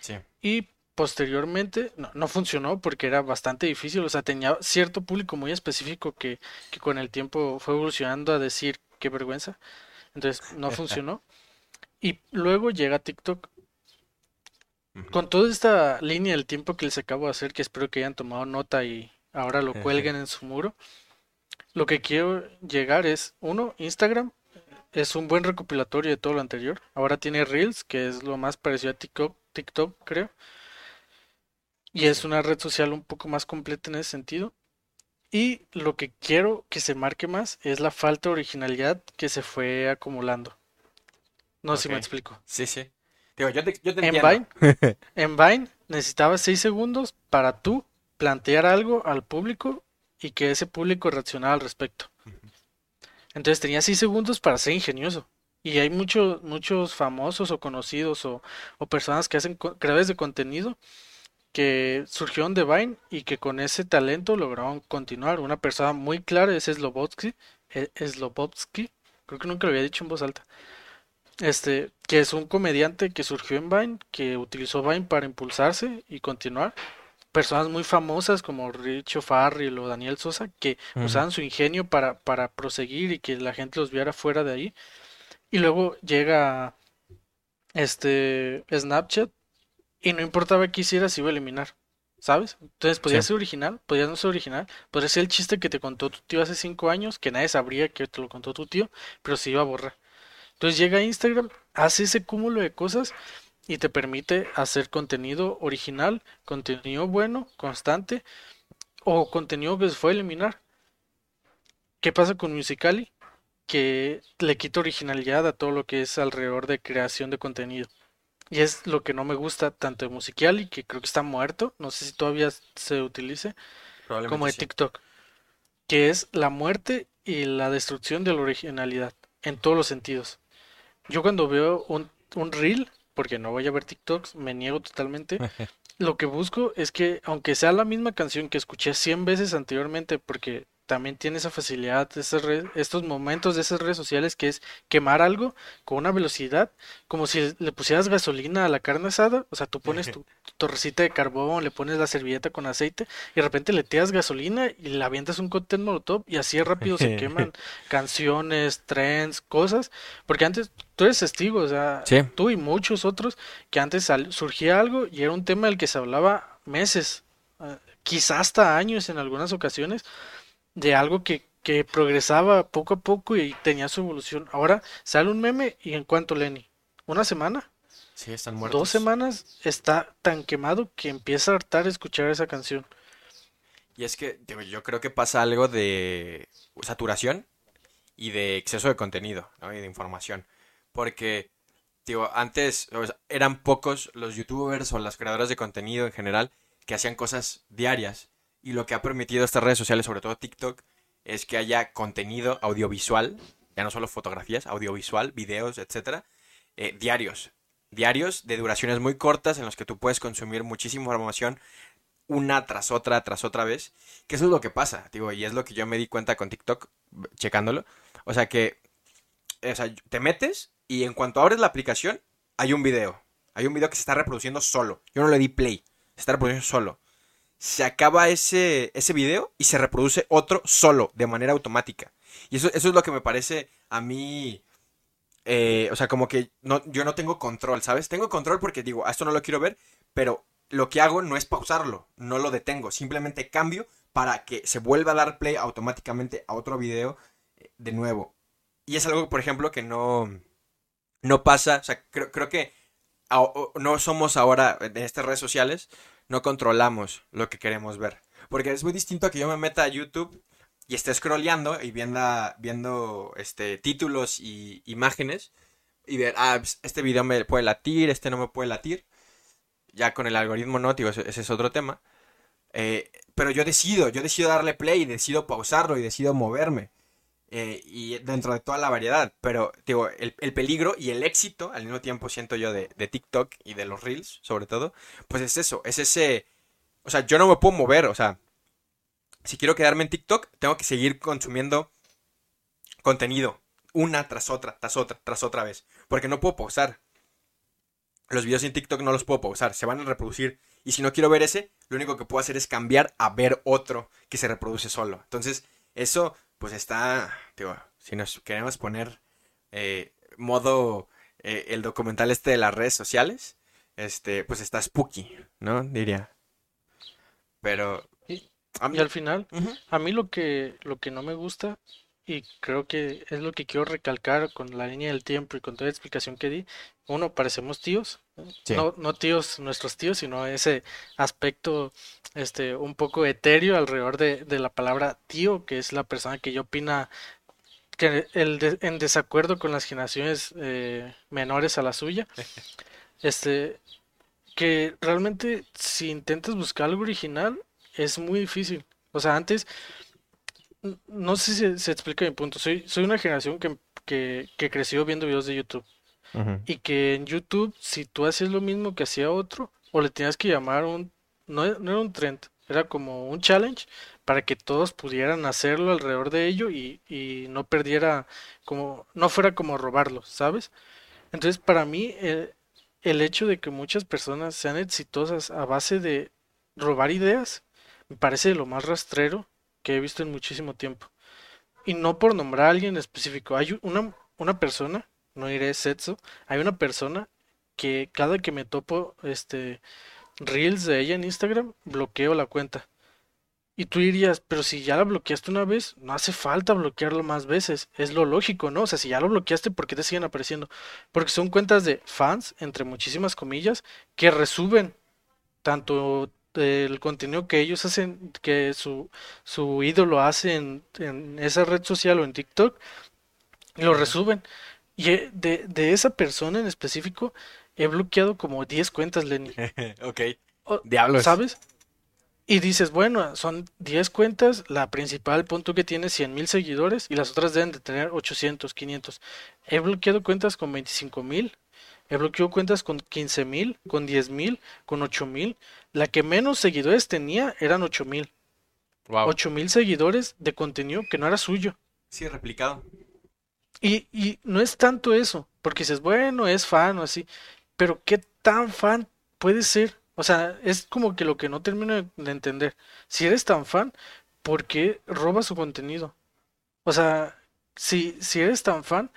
Sí.
Y posteriormente no, no funcionó porque era bastante difícil, o sea, tenía cierto público muy específico que, que con el tiempo fue evolucionando a decir qué vergüenza. Entonces, no funcionó. Y luego llega TikTok. Con toda esta línea del tiempo que les acabo de hacer, que espero que hayan tomado nota y ahora lo cuelguen en su muro, lo que quiero llegar es, uno, Instagram es un buen recopilatorio de todo lo anterior. Ahora tiene Reels, que es lo más parecido a TikTok, TikTok creo. Y es una red social un poco más completa en ese sentido. Y lo que quiero que se marque más es la falta de originalidad que se fue acumulando. No sé si me explico.
Sí, sí. Digo, yo te, yo te
En. Vine, en Vine necesitabas 6 segundos para tú plantear algo al público y que ese público reaccionara al respecto. Entonces tenías 6 segundos para ser ingenioso. Y hay muchos muchos famosos o conocidos o, o personas que hacen creadores de contenido que surgieron de Vine y que con ese talento lograron continuar. Una persona muy clara es Slobodsky, eh, Slobovsky, creo que nunca lo había dicho en voz alta. Este, que es un comediante que surgió en Vine, que utilizó Vine para impulsarse y continuar. Personas muy famosas como Richo Farrell o Daniel Sosa que usaban su ingenio para, para proseguir y que la gente los viera fuera de ahí. Y luego llega este Snapchat y no importaba qué hicieras, iba a eliminar. ¿Sabes? Entonces podía ser original, podía no ser original, podría ser el chiste que te contó tu tío hace cinco años, que nadie sabría que te lo contó tu tío, pero se iba a borrar. Entonces llega a Instagram, hace ese cúmulo de cosas y te permite hacer contenido original, contenido bueno, constante, o contenido que se fue a eliminar. ¿Qué pasa con Musicali? Que le quita originalidad a todo lo que es alrededor de creación de contenido. Y es lo que no me gusta tanto de Musicali, que creo que está muerto, no sé si todavía se utilice, como de TikTok, que es la muerte y la destrucción de la originalidad, en todos los sentidos. Yo cuando veo un, un reel, porque no voy a ver TikToks, me niego totalmente, lo que busco es que, aunque sea la misma canción que escuché 100 veces anteriormente, porque también tiene esa facilidad, estos momentos de esas redes sociales que es quemar algo con una velocidad, como si le pusieras gasolina a la carne asada, o sea, tú pones tu, torrecita de carbón, le pones la servilleta con aceite y de repente le tiras gasolina y le avientas un cóctel molotov y así rápido se queman canciones, trends, cosas, porque antes tú eres testigo, o sea, tú y muchos otros que antes surgía algo y era un tema del que se hablaba meses, uh, quizás hasta años en algunas ocasiones de algo que, que progresaba poco a poco y tenía su evolución. Ahora sale un meme y en cuanto Lenny, una semana.
Sí, están muertos.
Dos semanas está tan quemado que empieza a hartar escuchar esa canción.
Y es que yo creo que pasa algo de saturación y de exceso de contenido y de información. Porque, digo, antes eran pocos los youtubers o las creadoras de contenido en general que hacían cosas diarias y lo que ha permitido estas redes sociales, sobre todo TikTok, es que haya contenido audiovisual, ya no solo fotografías, audiovisual, videos, etcétera, eh, diarios. Diarios de duraciones muy cortas en los que tú puedes consumir muchísima información una tras otra, tras otra vez. Que eso es lo que pasa, digo, y es lo que yo me di cuenta con TikTok, checándolo. O sea que, o sea, te metes y en cuanto abres la aplicación, hay un video. Hay un video que se está reproduciendo solo. Yo no le di play, se está reproduciendo solo se acaba ese, ese video y se reproduce otro solo, de manera automática. Y eso, eso es lo que me parece a mí... Eh, o sea, como que no, yo no tengo control, ¿sabes? Tengo control porque digo, a esto no lo quiero ver, pero lo que hago no es pausarlo, no lo detengo, simplemente cambio para que se vuelva a dar play automáticamente a otro video eh, de nuevo. Y es algo, por ejemplo, que no, no pasa, o sea, creo, creo que no somos ahora en estas redes sociales, no controlamos lo que queremos ver. Porque es muy distinto a que yo me meta a YouTube y esté scrolleando y viendo, viendo este, títulos y imágenes y ver, ah, pues, este video me puede latir, este no me puede latir. Ya con el algoritmo no, digo, ese, es otro tema. Eh, pero yo decido, yo decido darle play, decido pausarlo y decido moverme. Eh, y dentro de toda la variedad. Pero, digo, el, peligro y el éxito, al mismo tiempo siento yo, de, de, TikTok y de los Reels, sobre todo, pues es eso, es ese... O sea, yo no me puedo mover, o sea, si quiero quedarme en TikTok, tengo que seguir consumiendo contenido, una tras otra, tras otra, tras otra vez, porque no puedo pausar. Los videos en TikTok no los puedo pausar, se van a reproducir. Y si no quiero ver ese, lo único que puedo hacer es cambiar a ver otro que se reproduce solo. Entonces, eso pues está, digo, si nos queremos poner eh, modo eh, el documental este de las redes sociales, este, pues está spooky, ¿no? Diría. Pero...
Y, al final, a mí lo que, lo que no me gusta, y creo que es lo que quiero recalcar con la línea del tiempo y con toda la explicación que di, uno, parecemos tíos, no, no tíos, nuestros tíos, sino ese aspecto este, un poco etéreo alrededor de, la palabra tío, que es la persona que yo opina que el en desacuerdo con las generaciones eh, menores a la suya. Este, que realmente si intentas buscar algo original es muy difícil. O sea, antes, no sé si se, explica mi punto. Soy, soy una generación que, que, que creció viendo videos de YouTube. Y que en YouTube, si tú hacías lo mismo que hacía otro, o le tenías que llamar un no, no era un trend, era como un challenge para que todos pudieran hacerlo alrededor de ello y, y no perdiera como, no fuera como robarlo, ¿sabes? Entonces para mí eh, el hecho de que muchas personas sean exitosas a base de robar ideas me parece lo más rastrero que he visto en muchísimo tiempo. Y no por nombrar a alguien específico, hay una, una persona, no diré sexo, hay una persona que cada que me topo este reels de ella en Instagram, bloqueo la cuenta. Y tú dirías, pero si ya la bloqueaste una vez, no hace falta bloquearlo más veces. Es lo lógico, ¿no? O sea, si ya lo bloqueaste, ¿por qué te siguen apareciendo? Porque son cuentas de fans, entre muchísimas comillas, que resuben tanto el contenido que ellos hacen, que su, su ídolo hace en, en esa red social o en TikTok, lo resuben. Y eh, de, de esa persona en específico, he bloqueado como 10 cuentas, Lenny.
ok.
O-
Diablos.
¿Sabes? Y dices, bueno, son 10 cuentas, la principal punto que tiene 100 mil seguidores y las otras deben de tener 800, 500. He bloqueado cuentas con 25 mil, he bloqueado cuentas con 15 mil, con 10 mil, con 8 mil. La que menos seguidores tenía eran 8 mil.
Wow.
8 mil seguidores de contenido que no era suyo.
Sí, replicado.
Y, y no es tanto eso, porque dices, bueno, es fan o así, pero ¿qué tan fan puede ser? O sea, es como que lo que no termino de de entender. Si eres tan fan, ¿por qué robas su contenido? O sea, si, si eres tan fan,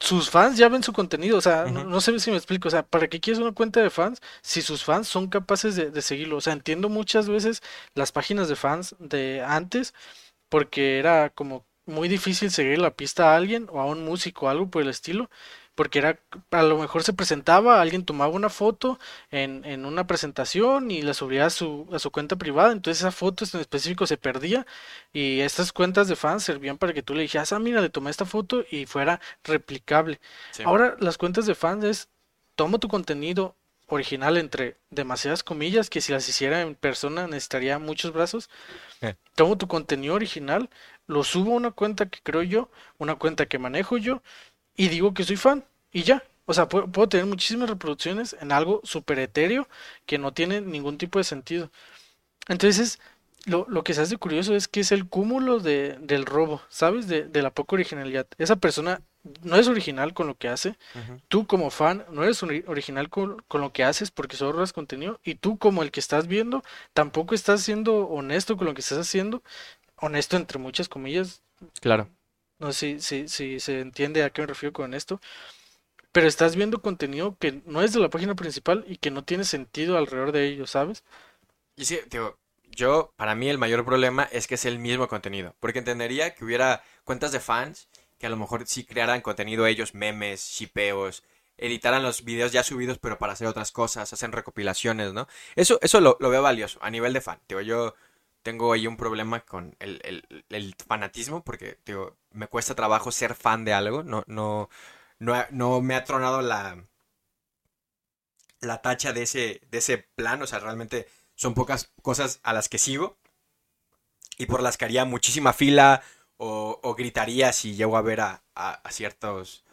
sus fans ya ven su contenido. O sea, no sé si me explico. O sea, ¿para qué quieres una cuenta de fans si sus fans son capaces de, de seguirlo? O sea, entiendo muchas veces las páginas de fans de antes porque era como muy difícil seguir la pista a alguien o a un músico o algo por el estilo, porque era, a lo mejor se presentaba, alguien tomaba una foto en, en una presentación y la subía a su, a su cuenta privada, entonces esa foto en específico se perdía y estas cuentas de fans servían para que tú le dijeras, ah, mira, le tomé esta foto y fuera replicable.
Sí.
Ahora las cuentas de fans es, tomo tu contenido original entre demasiadas comillas, que si las hiciera en persona necesitaría muchos brazos.
Eh.
Tomo tu contenido original, lo subo a una cuenta que creo yo, una cuenta que manejo yo, y digo que soy fan, y ya. O sea, puedo, puedo tener muchísimas reproducciones en algo súper etéreo que no tiene ningún tipo de sentido. Entonces, lo, lo que se hace curioso es que es el cúmulo de, del robo, ¿sabes? De, de la poca originalidad. Esa persona no es original con lo que hace. Tú como fan no eres ori- original con, con lo que haces porque solo robas contenido. Y tú como el que estás viendo tampoco estás siendo honesto con lo que estás haciendo. Honesto entre muchas comillas.
Claro.
No sé si, si, si se entiende a qué me refiero con esto. Pero estás viendo contenido que no es de la página principal y que no tiene sentido alrededor de ello, ¿sabes?
Y sí, digo, yo, para mí el mayor problema es que es el mismo contenido. Porque entendería que hubiera cuentas de fans que a lo mejor sí crearan contenido ellos, memes, shipeos, editaran los videos ya subidos, pero para hacer otras cosas, hacen recopilaciones, ¿no? Eso, eso lo, lo veo valioso a nivel de fan. Digo, yo tengo ahí un problema con el, el- fanatismo, porque, digo, me cuesta trabajo ser fan de algo. No, no, no, no me ha tronado la, la tacha de ese, de ese plan. O sea, realmente son pocas cosas a las que sigo y por las que haría muchísima fila o, gritaría si llego a ver a, a, a ciertas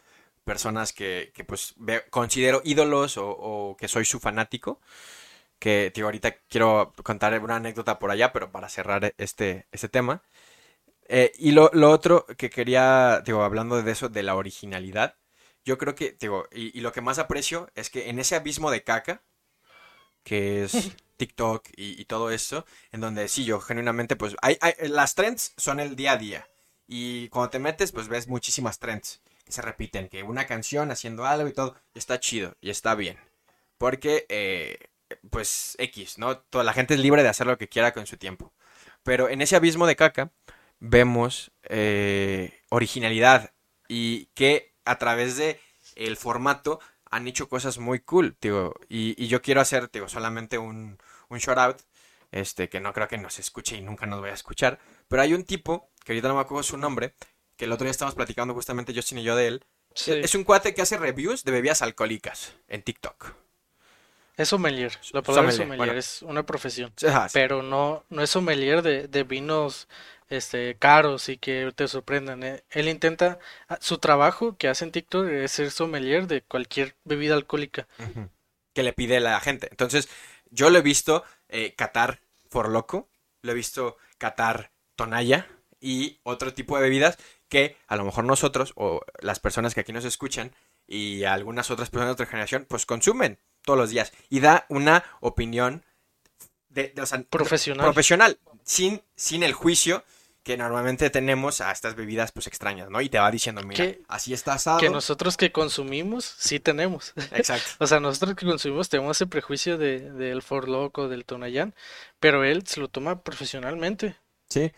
personas que, que, pues considero ídolos o que soy su fanático. Que tío, ahorita quiero contar una anécdota por allá, pero para cerrar este, este tema. Eh, y lo, lo otro que quería, digo, hablando de eso, de la originalidad, yo creo que, digo, y, y lo que más aprecio es que en ese abismo de caca, que es TikTok y, y todo esto, en donde sí, yo genuinamente, pues, hay, hay- las trends son el día a día. Y cuando te metes, pues ves muchísimas trends que se repiten, que una canción haciendo algo y todo, y está chido y está bien. Porque, eh, pues, X, ¿no? Toda la gente es libre de hacer lo que quiera con su tiempo. Pero en ese abismo de caca vemos eh, originalidad y que a través de el formato han hecho cosas muy cool, digo, y, y yo quiero hacer, digo, solamente un, un shout out, este, que no creo que nos escuche y nunca nos vaya a escuchar, pero hay un tipo, que ahorita no me acuerdo su nombre, que el otro día estábamos platicando justamente Justin y yo de él,
Sí.
es un cuate que hace reviews de bebidas alcohólicas en TikTok.
Es sommelier. La palabra
Sommelier,
sommelier
bueno.
es una profesión.
Ajá,
Pero no, no es sommelier de, de vinos este, caros y que te sorprendan. eh. Él intenta, ah, su trabajo que hace en TikTok es ser sommelier de cualquier bebida alcohólica.
Que le pide la gente. Entonces, yo lo he visto eh, catar for loco, lo he visto catar tonalla y otro tipo de bebidas que a lo mejor nosotros o las personas que aquí nos escuchan y algunas otras personas de otra generación pues consumen todos los días y da una opinión de, o sea,
Profesional.
profesional sin, sin el juicio que normalmente tenemos a estas bebidas pues extrañas, ¿no? Y te va diciendo, mira,
Que-
así está asado.
Que nosotros que consumimos, sí tenemos.
Exacto.
O sea, nosotros que consumimos tenemos ese prejuicio de, del For Loco, del Tonayán, pero él se lo toma profesionalmente.
Sí.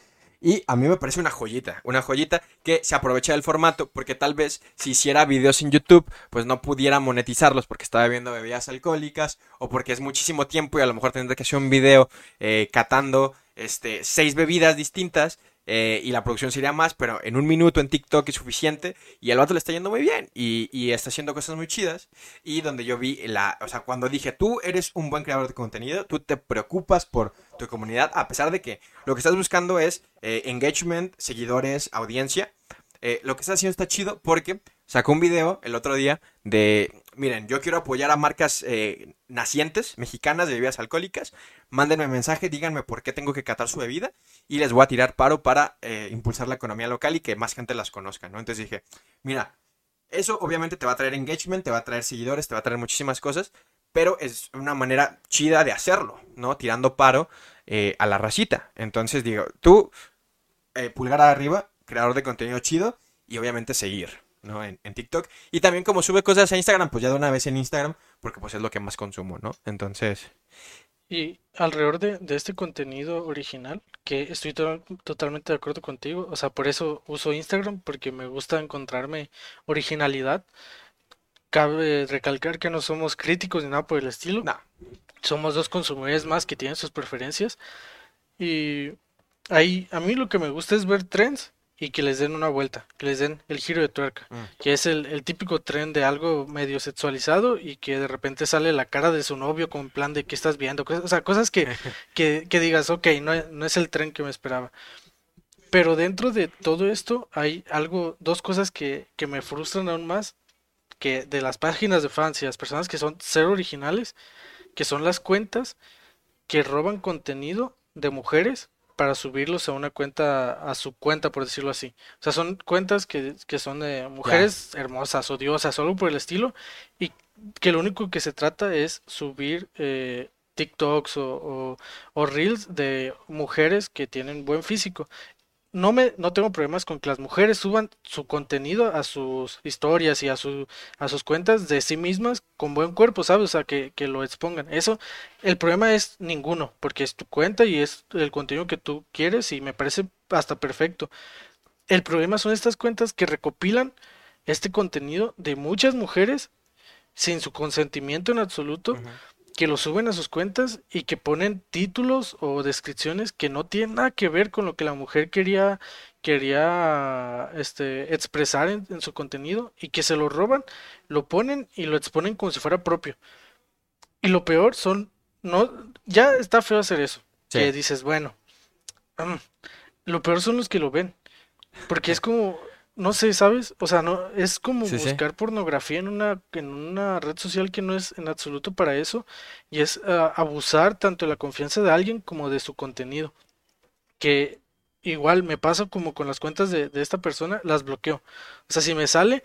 Y a mí me parece una joyita, una joyita que se aprovecha del formato porque tal vez si hiciera videos en YouTube, pues no pudiera monetizarlos porque estaba viendo bebidas alcohólicas o porque es muchísimo tiempo y a lo mejor tendría que hacer un video eh, catando este, seis bebidas distintas eh, y la producción sería más, pero en un minuto en TikTok es suficiente y al vato le está yendo muy bien y, y está haciendo cosas muy chidas y donde yo vi la, o sea, cuando dije, tú eres un buen creador de contenido, tú te preocupas por tu comunidad, a pesar de que lo que estás buscando es eh, engagement, seguidores, audiencia, eh, lo que estás haciendo está chido porque sacó un video el otro día de, miren, yo quiero apoyar a marcas eh, nacientes, mexicanas de bebidas alcohólicas, mándenme mensaje, díganme por qué tengo que catar su bebida y les voy a tirar paro para eh, impulsar la economía local y que más gente las conozca, ¿no? Entonces dije, mira, eso obviamente te va a traer engagement, te va a traer seguidores, te va a traer muchísimas cosas, pero es una manera chida de hacerlo, ¿no? Tirando paro eh, a la racita. Entonces digo, tú, eh, pulgar arriba, creador de contenido chido y obviamente seguir, ¿no? En, en TikTok. Y también como sube cosas a Instagram, pues ya de una vez en Instagram, porque pues es lo que más consumo, ¿no? Entonces,
Y alrededor de, de este contenido original, que estoy to- totalmente de acuerdo contigo, o sea, por eso uso Instagram, porque me gusta encontrarme originalidad. Cabe recalcar que no somos críticos ni nada por el estilo.
no.
Somos dos consumidores más que tienen sus preferencias. Y ahí, a mí lo que me gusta es ver trends y que les den una vuelta, que les den el giro de tuerca,
Mm.
que es el, el típico trend de algo medio sexualizado y que de repente sale la cara de su novio con plan de qué estás viendo, cosas, o sea, cosas que, que, que digas, ok, no, es- no es el trend que me esperaba. Pero dentro de todo esto hay algo, dos cosas que, que me frustran aún más, que de las páginas de fans y las personas que son cero originales, que son las cuentas que roban contenido de mujeres para subirlos a una cuenta, a su cuenta, por decirlo así. O sea, son cuentas que, que son de mujeres hermosas, odiosas, algo por el estilo, y que lo único que se trata es subir eh, TikToks o, o, o Reels de mujeres que tienen buen físico. No me, no tengo problemas con que las mujeres suban su contenido a sus historias y a su, a sus cuentas de sí mismas con buen cuerpo, ¿sabes? O sea, que, que lo expongan. Eso, el problema es ninguno, porque es tu cuenta y es el contenido que tú quieres y me parece hasta perfecto. El problema son estas cuentas que recopilan este contenido de muchas mujeres sin su consentimiento en absoluto. Que lo suben a sus cuentas y que ponen títulos o descripciones que no tienen nada que ver con lo que la mujer quería quería este expresar en, en su contenido y que se lo roban, lo ponen y lo exponen como si fuera propio. Y lo peor son no ya está feo hacer eso,
Sí.
que dices, bueno, mm, lo peor son los que lo ven. Porque es como no sé, ¿sabes? O sea, no, es como
Sí, sí.
buscar pornografía en una, en una red social que no es en absoluto para eso, y es ah, abusar tanto de la confianza de alguien como de su contenido. Que igual me pasa como con las cuentas de, de esta persona, las bloqueo. O sea, si me sale,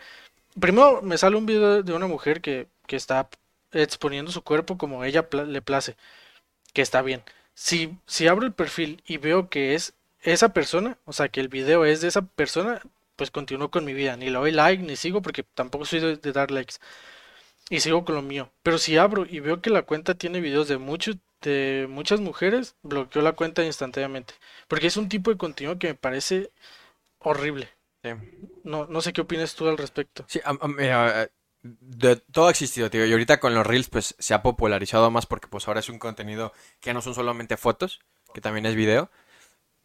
primero me sale un video de una mujer que, que está exponiendo su cuerpo como ella le place, que está bien. Si, si abro el perfil y veo que es esa persona, o sea, que el video es de esa persona, pues continúo con mi vida. Ni le doy like, ni sigo, porque tampoco soy de, de dar likes. Y sigo con lo mío. Pero si abro y veo que la cuenta tiene videos de muchos, de muchas mujeres, bloqueo la cuenta instantáneamente. Porque es un tipo de contenido que me parece horrible.
Sí.
No, no sé qué opinas tú al respecto.
Sí, am- am- eh, de todo ha existido, tío. Y ahorita con los Reels, pues se ha popularizado más porque pues ahora es un contenido que no son solamente fotos, que también es video.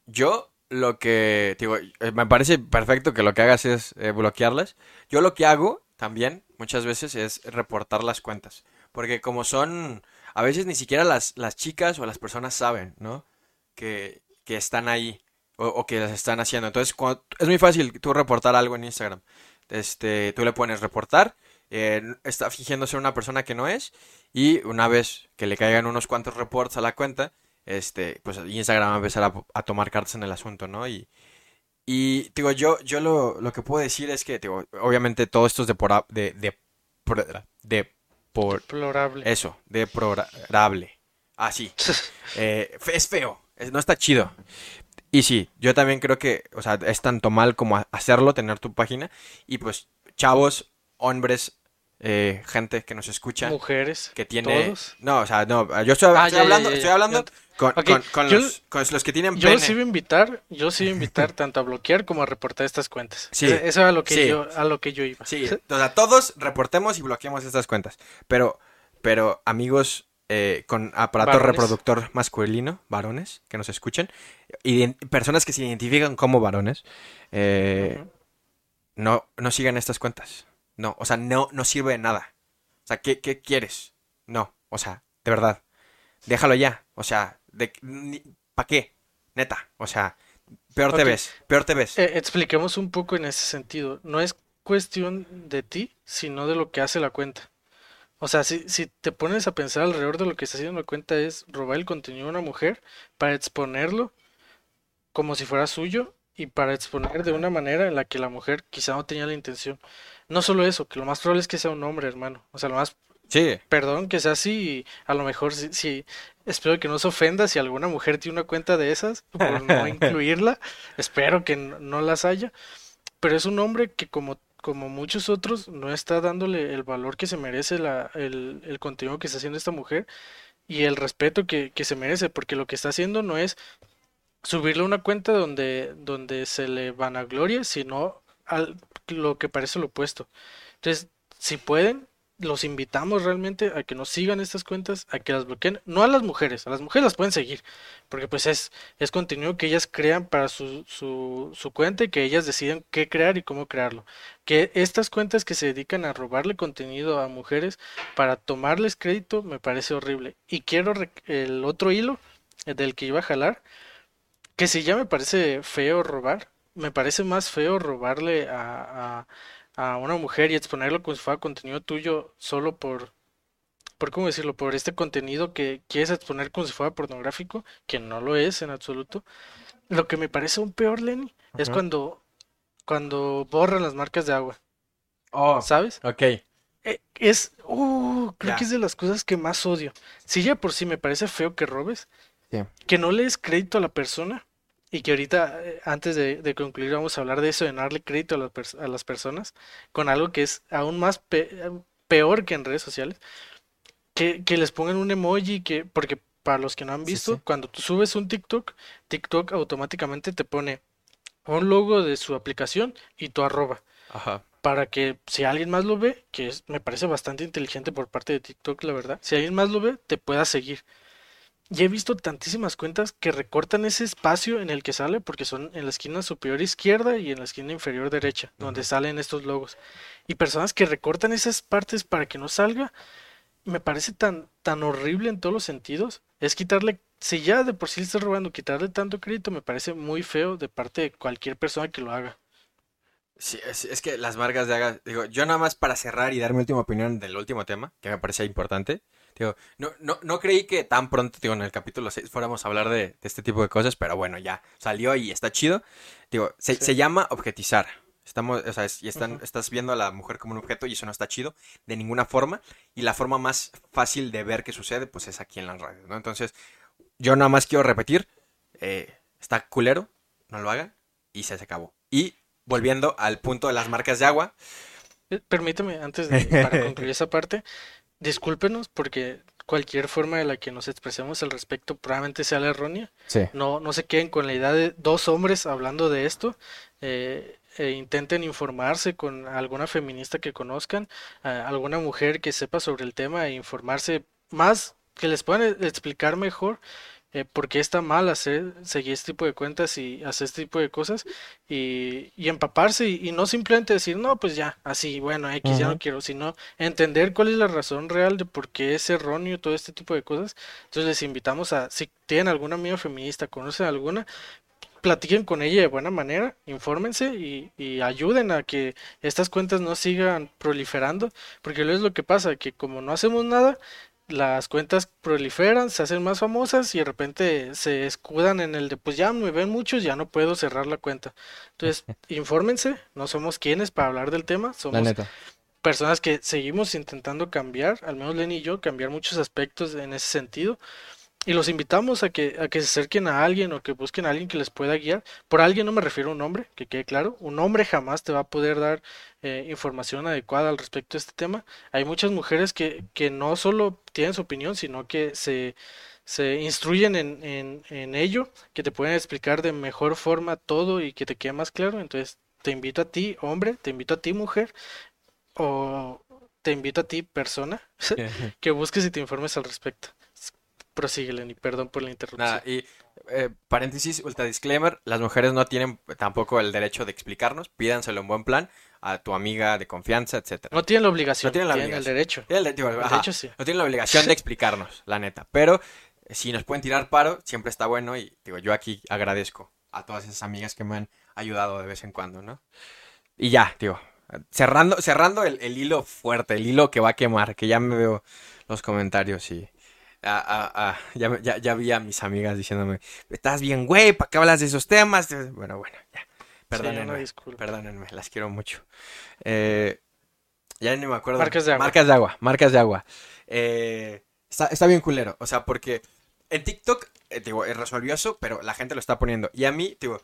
Yo lo que, digo, eh, me parece perfecto que lo que hagas es eh, bloquearlas. Yo lo que hago también muchas veces es reportar las cuentas. Porque como son, a veces ni siquiera las, las chicas o las personas saben, ¿no? Que, que están ahí o, que las están haciendo. Entonces, cuando- es muy fácil tú reportar algo en Instagram. Este, tú le pones reportar eh, está fingiendo ser una persona que no es y una vez que le caigan unos cuantos reports a la cuenta, este, pues Instagram va a empezar a, tomar cartas en el asunto, ¿no? Y, y digo, yo, yo lo, lo que puedo decir es que, digo, obviamente todo esto es de por, de, de, de por,
Deplorable.
Eso, deplorable. Así. eh, es feo, no está chido. Y sí, yo también creo que, o sea, es tanto mal como hacerlo, tener tu página. Y pues, chavos, hombres, eh, gente que nos escucha.
Mujeres.
Que tiene. ¿todos? No, o sea, no, yo estoy, ah, hablando, estoy hablando con, con, los, con, los, que tienen
Yo sí voy a invitar, yo sí voy a invitar tanto a bloquear como a reportar estas cuentas. Sí. Eso es a lo que yo, a lo que yo iba.
Sí, o sea, todos reportemos y bloqueemos estas cuentas. Pero, pero amigos eh, con aparato reproductor masculino, varones que nos escuchen, y personas que se identifican como varones, eh, no, no sigan estas cuentas. No, o sea, no, no sirve de nada. O sea, ¿qué, qué quieres? No, o sea, de verdad. Déjalo ya. O sea, de, ¿para qué? Neta. O sea, peor te ves, peor te ves.
Eh, expliquemos un poco en ese sentido. No es cuestión de ti, sino de lo que hace la cuenta. O sea, si, si te pones a pensar alrededor de lo que está haciendo la cuenta es robar el contenido de una mujer para exponerlo como si fuera suyo y para exponer de una manera en la que la mujer quizá no tenía la intención. No solo eso, que lo más probable es que sea un hombre, hermano. O sea, lo más...
Sí.
Perdón que sea así y a lo mejor sí, espero que no se ofenda si alguna mujer tiene una cuenta de esas por no incluirla. espero que no, las haya. Pero es un hombre que como, como muchos otros no está dándole el valor que se merece la, el, el contenido que está haciendo esta mujer y el respeto que, que se merece, porque lo que está haciendo no es subirle una cuenta donde, donde se le van a gloria, sino al, lo que parece lo opuesto. Entonces, si pueden, los invitamos realmente a que nos sigan estas cuentas, a que las bloqueen, no a las mujeres, a las mujeres las pueden seguir, porque pues es, es contenido que ellas crean para su, su, su cuenta y que ellas deciden qué crear y cómo crearlo. Que estas cuentas que se dedican a robarle contenido a mujeres para tomarles crédito me parece horrible. Y quiero el otro hilo del que iba a jalar que si ya me parece feo robar, me parece más feo robarle a, a, una mujer y exponerlo como si fuera contenido tuyo solo por, por cómo decirlo, por este contenido que quieres exponer como si fuera pornográfico, que no lo es en absoluto. Lo que me parece un peor, Lenny, es cuando, cuando borran las marcas de agua.
Oh,
¿Sabes?
Ok.
E, es, uh, creo que es de las cosas que más odio. Si ya por sí me parece feo que robes, que no le des crédito a la persona y que ahorita, eh, antes de, concluir, vamos a hablar de eso, de darle crédito a, las personas con algo que es aún más peor que en redes sociales. Que, les pongan un emoji, que porque para los que no han visto, cuando tú subes un TikTok, TikTok automáticamente te pone un logo de su aplicación y tu arroba. Para que si alguien más lo ve, que me parece bastante inteligente por parte de TikTok, la verdad, si alguien más lo ve, te pueda seguir. Y he visto tantísimas cuentas que recortan ese espacio en el que sale, porque son en la esquina superior izquierda y en la esquina inferior derecha, donde salen estos logos. Y personas que recortan esas partes para que no salga, me parece tan, tan horrible en todos los sentidos. Es quitarle, si ya de por sí le estás robando, quitarle tanto crédito, me parece muy feo de parte de cualquier persona que lo haga.
Sí, es, que las marcas de haga, digo, yo nada más para cerrar y dar mi última opinión del último tema, que me parece importante. No, no, no creí que tan pronto, digo, en el capítulo 6 fuéramos a hablar de, este tipo de cosas, pero bueno, ya salió y está chido. Digo, se, llama objetizar. Estamos, o sea, y están, estás viendo a la mujer como un objeto y eso no está chido de ninguna forma. Y la forma más fácil de ver que sucede, pues es aquí en las radios, ¿no? Entonces, yo nada más quiero repetir, eh, está culero, no lo hagan, y se, se acabó. Y volviendo al punto de las marcas de agua.
Eh, permíteme, antes de para concluir esa parte, discúlpenos porque cualquier forma de la que nos expresemos al respecto probablemente sea la errónea. No, no se queden con la idea de dos hombres hablando de esto. Eh, e intenten informarse con alguna feminista que conozcan, alguna mujer que sepa sobre el tema e informarse más, que les puedan explicar mejor eh, porque está mal hacer, seguir este tipo de cuentas y hacer este tipo de cosas y, y empaparse y, no simplemente decir, no, pues ya, así, bueno, X ya no quiero, sino entender cuál es la razón real de por qué es erróneo todo este tipo de cosas. Entonces les invitamos a, si tienen alguna amiga feminista, conocen alguna, platiquen con ella de buena manera, infórmense y, y, ayuden a que estas cuentas no sigan proliferando, porque luego es lo que pasa, que como no hacemos nada, las cuentas proliferan, se hacen más famosas y de repente se escudan en el de pues ya me ven muchos, ya no puedo cerrar la cuenta. Entonces, infórmense, no somos quienes para hablar del tema, somos personas que seguimos intentando cambiar, al menos Lenny y yo, cambiar muchos aspectos en ese sentido. Y los invitamos a que, a que se acerquen a alguien o que busquen a alguien que les pueda guiar. Por alguien no me refiero a un hombre, que quede claro. Un hombre jamás te va a poder dar eh, información adecuada al respecto de este tema. Hay muchas mujeres que, que no solo tienen su opinión, sino que se, se instruyen en, en, en ello, que te pueden explicar de mejor forma todo y que te quede más claro. Entonces, te invito a ti, hombre, te invito a ti, mujer, o te invito a ti, persona, que busques y te informes al respecto. Prosíguelen y perdón por la interrupción.
Nada, y eh, paréntesis, ultra disclaimer, las mujeres no tienen tampoco el derecho de explicarnos, pídanselo en buen plan a tu amiga de confianza, etcétera.
No tienen la obligación, no tienen, la tienen el derecho.
el, derecho sí. No tienen la obligación de explicarnos, la neta, pero si nos pueden tirar paro, siempre está bueno y digo, yo aquí agradezco a todas esas amigas que me han ayudado de vez en cuando, ¿no? Y ya, digo, cerrando, cerrando el, el hilo fuerte, el hilo que va a quemar, que ya me veo los comentarios y ya, ya, ya, vi a mis amigas diciéndome, estás bien, güey, ¿para qué hablas de esos temas? Bueno, bueno, ya. Perdónenme, perdónenme, las quiero mucho. Eh, ya ni me acuerdo.
Marcas de agua.
Marcas de agua, marcas de agua. Eh, está, está, bien culero, o sea, porque en TikTok, eh, digo, es resolvioso, pero la gente lo está poniendo. Y a mí, digo,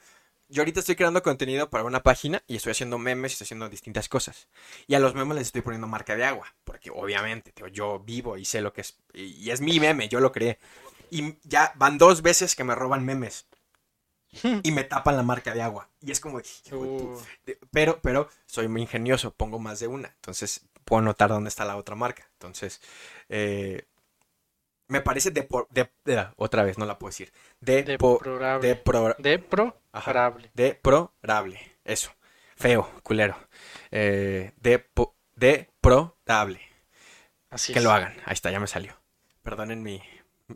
yo ahorita estoy creando contenido para una página y estoy haciendo memes y estoy haciendo distintas cosas. Y a los memes les estoy poniendo marca de agua, porque obviamente yo vivo y sé lo que es. Y es mi meme, yo lo creé. Y ya van dos veces que me roban memes. Y me tapan la marca de agua. Y es como, uh. pero, pero soy muy ingenioso, pongo más de una. Entonces puedo notar dónde está la otra marca. Entonces, eh, me parece de, de, otra vez no la puedo decir. De
de pro, de pro,
de probable eso. Feo culero. Eh, de de probable. Así que lo hagan. Ahí está ya me salió. Perdonen mi,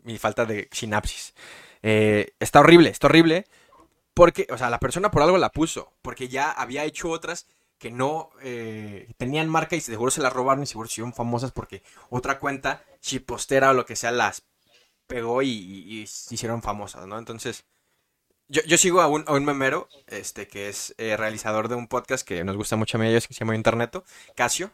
mi falta de sinapsis. Eh, está horrible está horrible porque o sea la persona por algo la puso porque ya había hecho otras que no eh, tenían marca y seguro se la robaron y seguro se hicieron famosas porque otra cuenta, chipostera o lo que sea, las pegó y, se hicieron famosas, ¿no? Entonces, yo, yo sigo a un, a un, memero, este, que es eh, realizador de un podcast que nos gusta mucho a mí ellos, que se llama Interneto, Casio,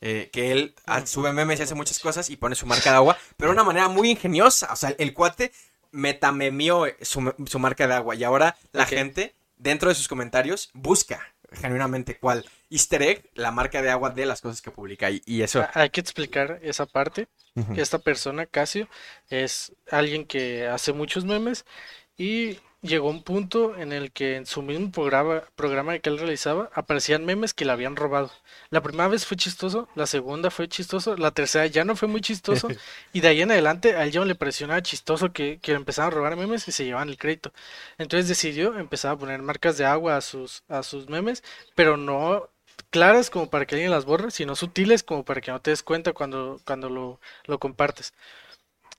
eh, que él ah, sube memes y hace muchas cosas y pone su marca de agua, pero de una manera muy ingeniosa, o sea, el cuate metamemió su, su marca de agua y ahora la gente, dentro de sus comentarios, busca genuinamente cuál easter egg, la marca de agua de las cosas que publica. Y, y eso.
Hay que explicar esa parte. Esta persona, Casio, es alguien que hace muchos memes y llegó un punto en el que en su mismo programa, programa que él realizaba aparecían memes que le habían robado. La primera vez fue chistoso, la segunda fue chistoso, la tercera ya no fue muy chistoso y de ahí en adelante a él ya no le pareció nada chistoso que, que empezaban a robar memes y se llevaban el crédito. Entonces decidió empezar a poner marcas de agua a sus, a sus memes, pero no claras como para que alguien las borre, sino sutiles como para que no te des cuenta cuando, cuando lo, lo compartes.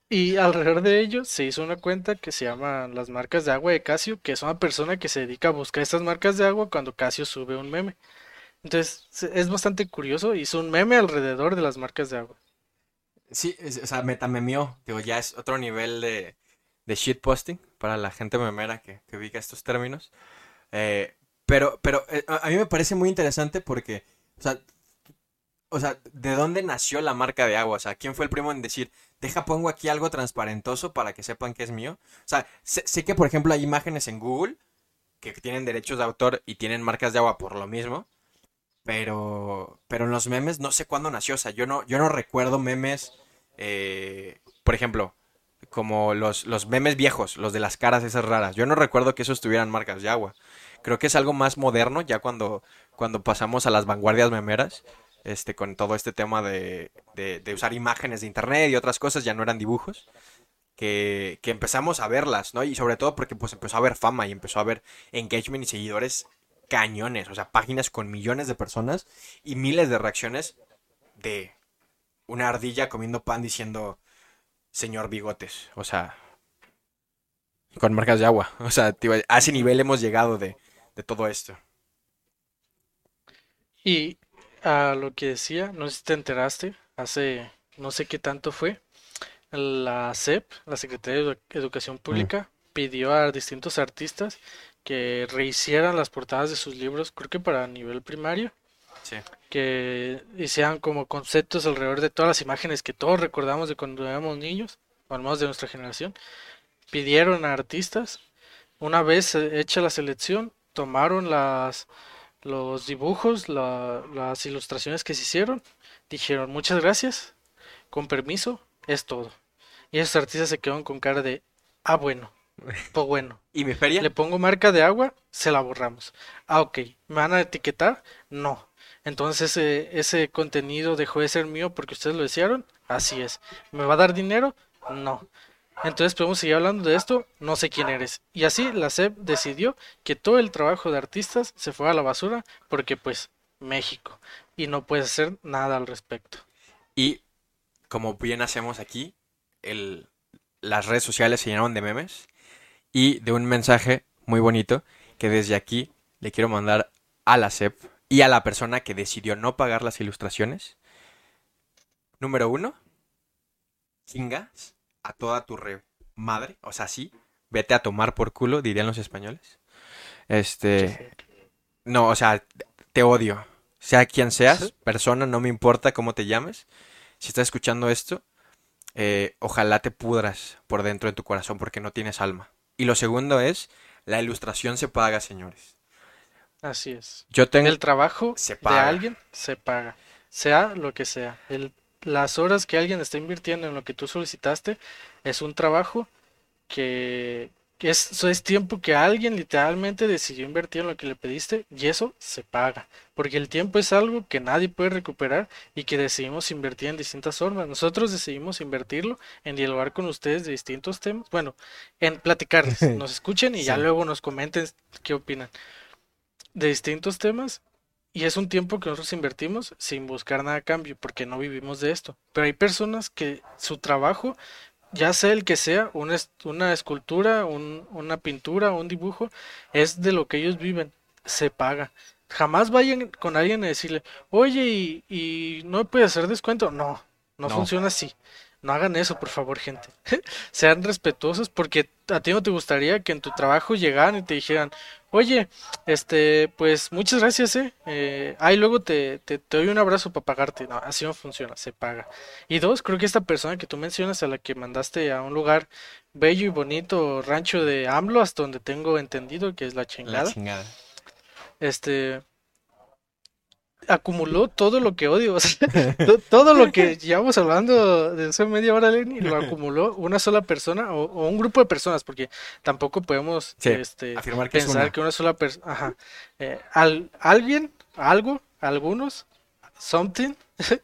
Y alrededor de ello se hizo una cuenta que se llama Las Marcas de Agua de Casio, que es una persona que se dedica a buscar estas marcas de agua cuando Casio sube un meme. Entonces es bastante curioso, hizo un meme alrededor de las marcas de agua.
Sí, o sea, metamemió, digo, ya es otro nivel de, de shitposting para la gente memera que, que ubica estos términos. Eh, pero, pero eh, a mí me parece muy interesante porque, o sea, o sea, ¿de dónde nació la marca de agua? O sea, ¿quién fue el primo en decir, deja pongo aquí algo transparentoso para que sepan que es mío. O sea, sé, que por ejemplo hay imágenes en Google que tienen derechos de autor y tienen marcas de agua por lo mismo. Pero, pero en los memes no sé cuándo nació. O sea, yo no, yo no recuerdo memes, eh, por ejemplo, como los, los memes viejos, los de las caras esas raras. Yo no recuerdo que esos tuvieran marcas de agua. Creo que es algo más moderno ya cuando, cuando pasamos a las vanguardias memeras este, con todo este tema de, de, usar imágenes de internet y otras cosas, ya no eran dibujos, que, que, empezamos a verlas, ¿no? Y sobre todo porque pues empezó a haber fama y empezó a haber engagement y seguidores cañones, o sea, páginas con millones de personas y miles de reacciones de una ardilla comiendo pan diciendo señor bigotes, o sea, con marcas de agua. O sea, a ese nivel hemos llegado de, de todo esto.
Y a lo que decía, no sé si te enteraste, hace no sé qué tanto fue, la SEP, la Secretaría de Edu- Educación Pública, pidió a distintos artistas que rehicieran las portadas de sus libros, creo que para nivel primario,
Sí.
que hicieran como conceptos alrededor de todas las imágenes que todos recordamos de cuando éramos niños, o al menos de nuestra generación. Pidieron a artistas, una vez hecha la selección, tomaron las los dibujos, la- las ilustraciones que se hicieron, dijeron muchas gracias, con permiso, es todo. Y esos artistas se quedaron con cara de, ah, bueno, pues bueno.
¿Y mi feria?
Le pongo marca de agua, se la borramos. Ah, ok. ¿Me van a etiquetar? No. Entonces ese, ese contenido dejó de ser mío porque ustedes lo desearon. Así es. ¿Me va a dar dinero? No. Entonces podemos seguir hablando de esto. No sé quién eres. Y así la SEP decidió que todo el trabajo de artistas se fue a la basura porque pues México. Y no puedes hacer nada al respecto.
Y como bien hacemos aquí, las redes sociales se llenaron de memes y de un mensaje muy bonito que desde aquí le quiero mandar a la SEP y a la persona que decidió no pagar las ilustraciones. Número uno, chingas a toda tu re madre, o sea, sí, vete a tomar por culo, dirían los españoles. Este, no, o sea, te odio. Sea quien seas, persona, no me importa cómo te llames. Si estás escuchando esto, eh, ojalá te pudras por dentro de tu corazón porque no tienes alma. Y lo segundo es, la ilustración se paga, señores.
Así es.
Yo tengo...
El trabajo
Se
de
paga.
alguien se paga, sea lo que sea. El, las horas que alguien está invirtiendo en lo que tú solicitaste es un trabajo que, es, es tiempo que alguien literalmente decidió invertir en lo que le pediste y eso se paga. Porque el tiempo es algo que nadie puede recuperar y que decidimos invertir en distintas formas. Nosotros decidimos invertirlo en dialogar con ustedes de distintos temas. Bueno, en platicarles, nos escuchen y ya luego nos comenten qué opinan de distintos temas y es un tiempo que nosotros invertimos sin buscar nada a cambio porque no vivimos de esto. Pero hay personas que su trabajo, ya sea el que sea, una, una escultura, un- una pintura, un dibujo, es de lo que ellos viven, se paga. Jamás vayan con alguien a decirle, oye, ¿y, y no puede hacer descuento? No, no,
No.
funciona así. No hagan eso, por favor, gente. Sean respetuosos porque a ti no te gustaría que en tu trabajo llegaran y te dijeran, oye, este, pues muchas gracias, eh. eh ahí luego te, te, te doy un abrazo para pagarte. No, así no funciona, se paga. Y dos, creo que esta persona que tú mencionas, a la que mandaste a un lugar bello y bonito, rancho de AMLO, hasta donde tengo entendido que es la
La
chingada,
chingada.
este, acumuló todo lo que odio, o sea, to- todo lo que llevamos hablando de hace media hora, Lenny, lo acumuló una sola persona o, o un grupo de personas, porque tampoco podemos
Sí,
este,
afirmar que es
pensar
una.
que una sola persona, eh, al, alguien, algo, algunos, something,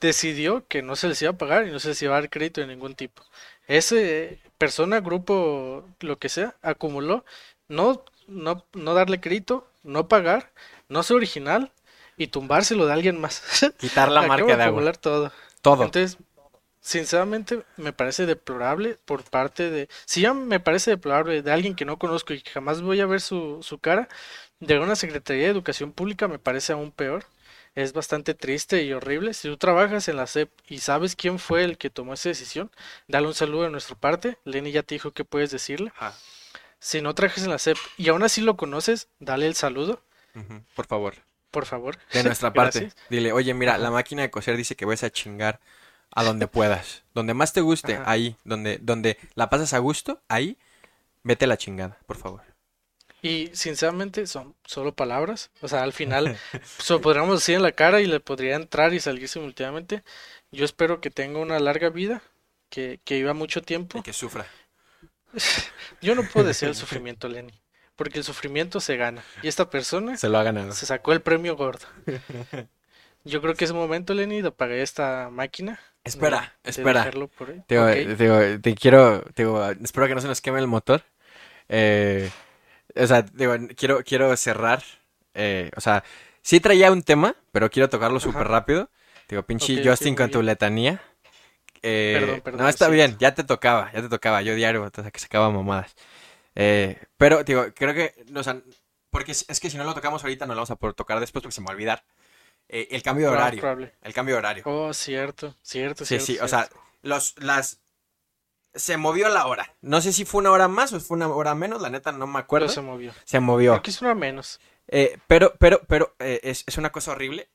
decidió que no se les iba a pagar y no se les iba a dar crédito de ningún tipo. Ese persona, grupo, lo que sea, acumuló no, no, no darle crédito, no pagar, no ser original y tumbárselo de alguien más.
Quitar la marca
de
agua.
todo.
Todo.
Entonces, sinceramente, me parece deplorable por parte de. Si ya me parece deplorable de alguien que no conozco y que jamás voy a ver su, su cara, de una Secretaría de Educación Pública me parece aún peor. Es bastante triste y horrible. Si tú trabajas en la SEP y sabes quién fue el que tomó esa decisión, dale un saludo de nuestra parte. Lenny ya te dijo qué puedes decirle.
Ajá.
Si no trabajas en la SEP y aún así lo conoces, dale el saludo,
Por favor.
Por favor.
De nuestra parte.
Gracias.
Dile, oye, mira,
Ajá.
la máquina de coser dice que vas a chingar a donde puedas. Donde más te guste,
Ajá.
ahí. Donde, donde la pasas a gusto, ahí. Vete a la chingada, por favor.
Y sinceramente son solo palabras. O sea, al final se lo podríamos decir en la cara y le podría entrar y salir simultáneamente. Yo espero que tenga una larga vida, que, que viva mucho tiempo.
Y que sufra.
Yo no puedo desear el sufrimiento, Lenny, porque el sufrimiento se gana. Y esta persona
Se lo ha ganado.
se sacó el premio gordo. Yo creo que es momento, Lenny, de apagar esta máquina.
Espera,
de
espera. Te,
Ok.
te- te quiero, te espero que no se nos queme el motor. Eh, o sea, digo, quiero, quiero cerrar. eh, o sea, sí traía un tema, pero quiero tocarlo súper rápido. Digo, pinche
Ok, ok,
Justin con tu letanía. eh,
Perdón, perdón,
no, está
sí.
bien, ya te tocaba, ya te tocaba. Yo diario, entonces que sacaba mamadas. Eh, pero, digo, creo que, o sea, porque es, que si no lo tocamos ahorita, no lo vamos a poder tocar después porque se me va a olvidar. Eh, el cambio de horario.
probable.
El cambio de horario.
Oh, cierto, cierto,
Sí,
cierto.
sí, o
cierto.
sea, los, las... Se movió la hora. No sé si fue una hora más o fue una hora menos, la neta no me acuerdo.
Pero se movió.
Se movió.
Que es una menos.
Eh, pero, pero, pero, eh, es, es una cosa horrible.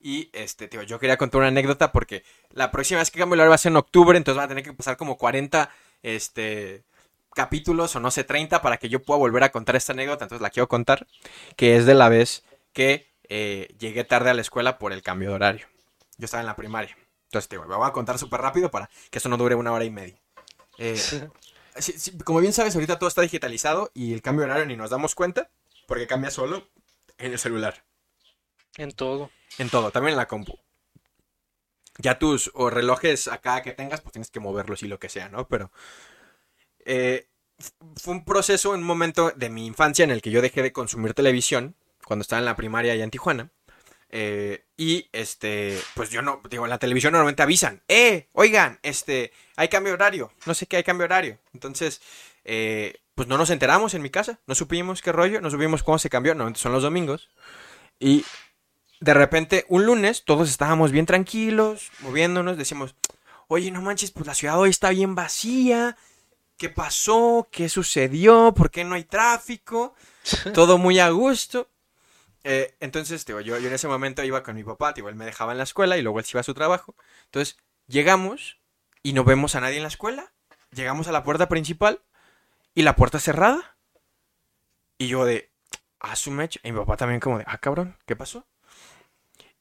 Y, este, tío, yo quería contar una anécdota porque la próxima vez que cambio el horario va a ser en octubre, entonces van a tener que pasar como 40, este, capítulos o no sé, 30 para que yo pueda volver a contar esta anécdota. Entonces la quiero contar, que es de la vez que eh, llegué tarde a la escuela por el cambio de horario. Yo estaba en la primaria. Entonces, te voy a contar súper rápido para que eso no dure una hora y media. Eh, sí, sí, como bien sabes, ahorita todo está digitalizado y el cambio de horario ni nos damos cuenta porque cambia solo en el celular.
en todo.
En todo, también en la compu. Ya tus o relojes acá que tengas, pues tienes que moverlos y lo que sea, ¿no? Pero eh, fue un proceso, un momento de mi infancia en el que yo dejé de consumir televisión cuando estaba en la primaria allá en Tijuana. Eh, y este, pues yo no, digo, en la televisión normalmente avisan, eh, oigan, este, hay cambio de horario, no sé qué hay cambio de horario. Entonces, eh, pues no nos enteramos en mi casa, no supimos qué rollo, no supimos cómo se cambió, normalmente son los domingos. Y de repente, un lunes, todos estábamos bien tranquilos, moviéndonos, decimos, oye, no manches, pues la ciudad hoy está bien vacía, ¿qué pasó? ¿Qué sucedió? ¿Por qué no hay tráfico? Todo muy a gusto. Eh, entonces, digo, yo, yo en ese momento iba con mi papá, digo, él me dejaba en la escuela y luego él se iba a su trabajo. Entonces, llegamos y no vemos a nadie en la escuela. Llegamos a la puerta principal y la puerta cerrada. Y yo de, ah, su mecha. Y mi papá también como de, ah, cabrón, ¿qué pasó?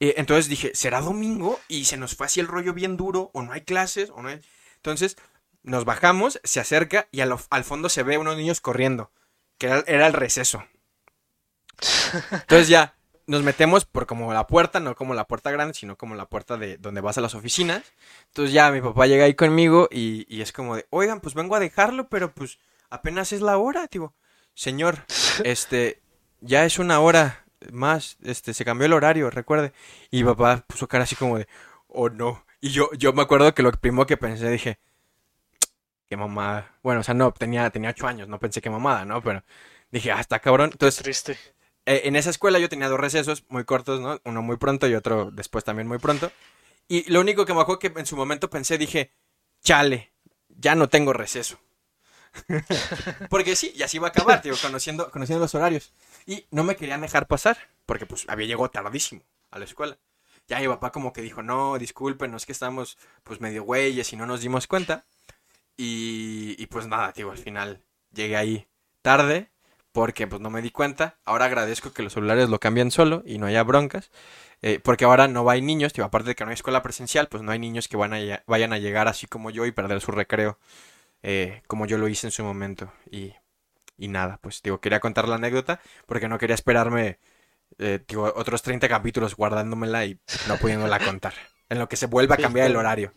Eh, entonces dije, ¿será domingo? Y se nos fue así el rollo bien duro, o no hay clases, o no hay... Entonces, nos bajamos, se acerca y al, al fondo se ve unos niños corriendo, que era, era el receso. Entonces ya, nos metemos por como la puerta, no como la puerta grande, sino como la puerta de donde vas a las oficinas. Entonces ya mi papá llega ahí conmigo y, y es como de, oigan, pues vengo a dejarlo, pero pues apenas es la hora, tipo, señor, este, ya es una hora más, este, se cambió el horario, recuerde. Y mi papá puso cara así como de, oh no. Y yo, yo me acuerdo que lo primero que pensé, dije, qué mamada. Bueno, o sea, no, tenía, tenía ocho años, no pensé qué mamada, ¿no? Pero dije, ah, está cabrón. Entonces,
Triste.
eh, en esa escuela yo tenía dos recesos muy cortos, ¿no? Uno muy pronto y otro después también muy pronto. Y lo único que me acuerdo que en su momento pensé, dije, chale, ya no tengo receso. porque sí, y así va a acabar, tío, conociendo, conociendo los horarios. Y no me querían dejar pasar, porque pues había llegado tardísimo a la escuela. Ya mi papá como que dijo, no, disculpen, es que estamos pues medio güeyes y no nos dimos cuenta. Y, y pues nada, tío, al final llegué ahí tarde, porque pues no me di cuenta. Ahora agradezco que los celulares lo cambian solo y no haya broncas. eh, porque ahora no hay niños, tío, aparte de que no hay escuela presencial, pues no hay niños que van a vayan a llegar así como yo y perder su recreo, eh, como yo lo hice en su momento. Y, y nada, pues digo, quería contar la anécdota porque no quería esperarme eh, digo, otros 30 capítulos guardándomela y no pudiéndola contar. En lo que se vuelve a cambiar el horario.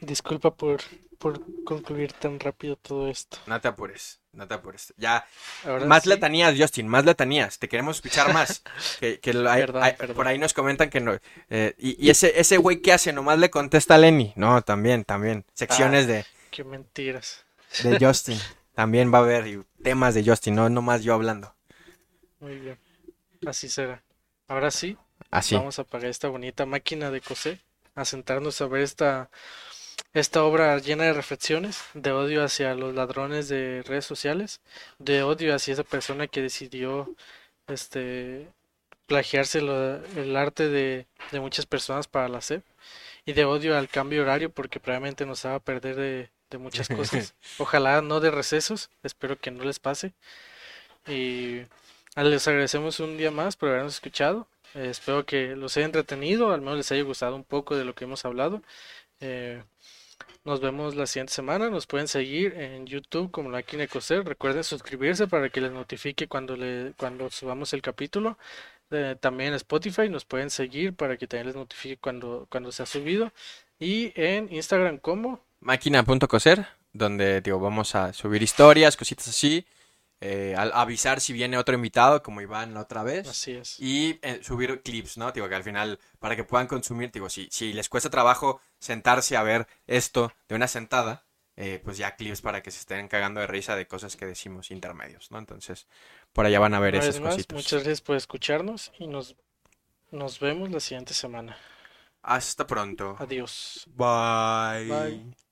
Disculpa por, por concluir tan rápido todo esto.
No te apures, no te apures. Ya,
Ahora
más
sí,
letanías, Justin, más letanías. Te queremos escuchar más. Que, que lo- hay-
Perdón,
hay-
perdón.
Por ahí nos comentan que no. eh, y, y ese ese güey que hace, nomás le contesta a Lenny. No, también, también. Secciones de,
Qué mentiras.
de Justin. También va a haber temas de Justin, no nomás yo hablando.
Muy bien. Así será. Ahora sí,
Así.
vamos a apagar esta bonita máquina de coser, a sentarnos a ver esta, esta obra llena de reflexiones, de odio hacia los ladrones de redes sociales, de odio hacia esa persona que decidió este plagiarse lo- el arte de, de muchas personas para la SEP, y de odio al cambio horario porque probablemente nos va a perder de, de muchas cosas. Ojalá no de recesos, espero que no les pase. Y ah, les agradecemos un día más por habernos escuchado. Eh, espero que los haya entretenido, al menos les haya gustado un poco de lo que hemos hablado. Eh, nos vemos la siguiente semana. Nos pueden seguir en YouTube como La Coser. Recuerden suscribirse para que les notifique cuando, le, cuando subamos el capítulo. También en Spotify nos pueden seguir para que también les notifique cuando, cuando se ha subido. Y en Instagram como
Máquina.coser, donde digo, vamos a subir historias, cositas así. Eh, al avisar si viene otro invitado, como Iván la otra vez.
Así es.
Y eh, subir clips, ¿no? Digo, que al final, para que puedan consumir, digo, si, si les cuesta trabajo sentarse a ver esto de una sentada, eh, pues ya clips para que se estén cagando de risa de cosas que decimos intermedios, ¿no? Entonces, por allá van a ver esas
más,
cositas.
muchas gracias por escucharnos y nos, nos vemos la siguiente semana.
Hasta pronto.
Adiós.
Bye.
Bye.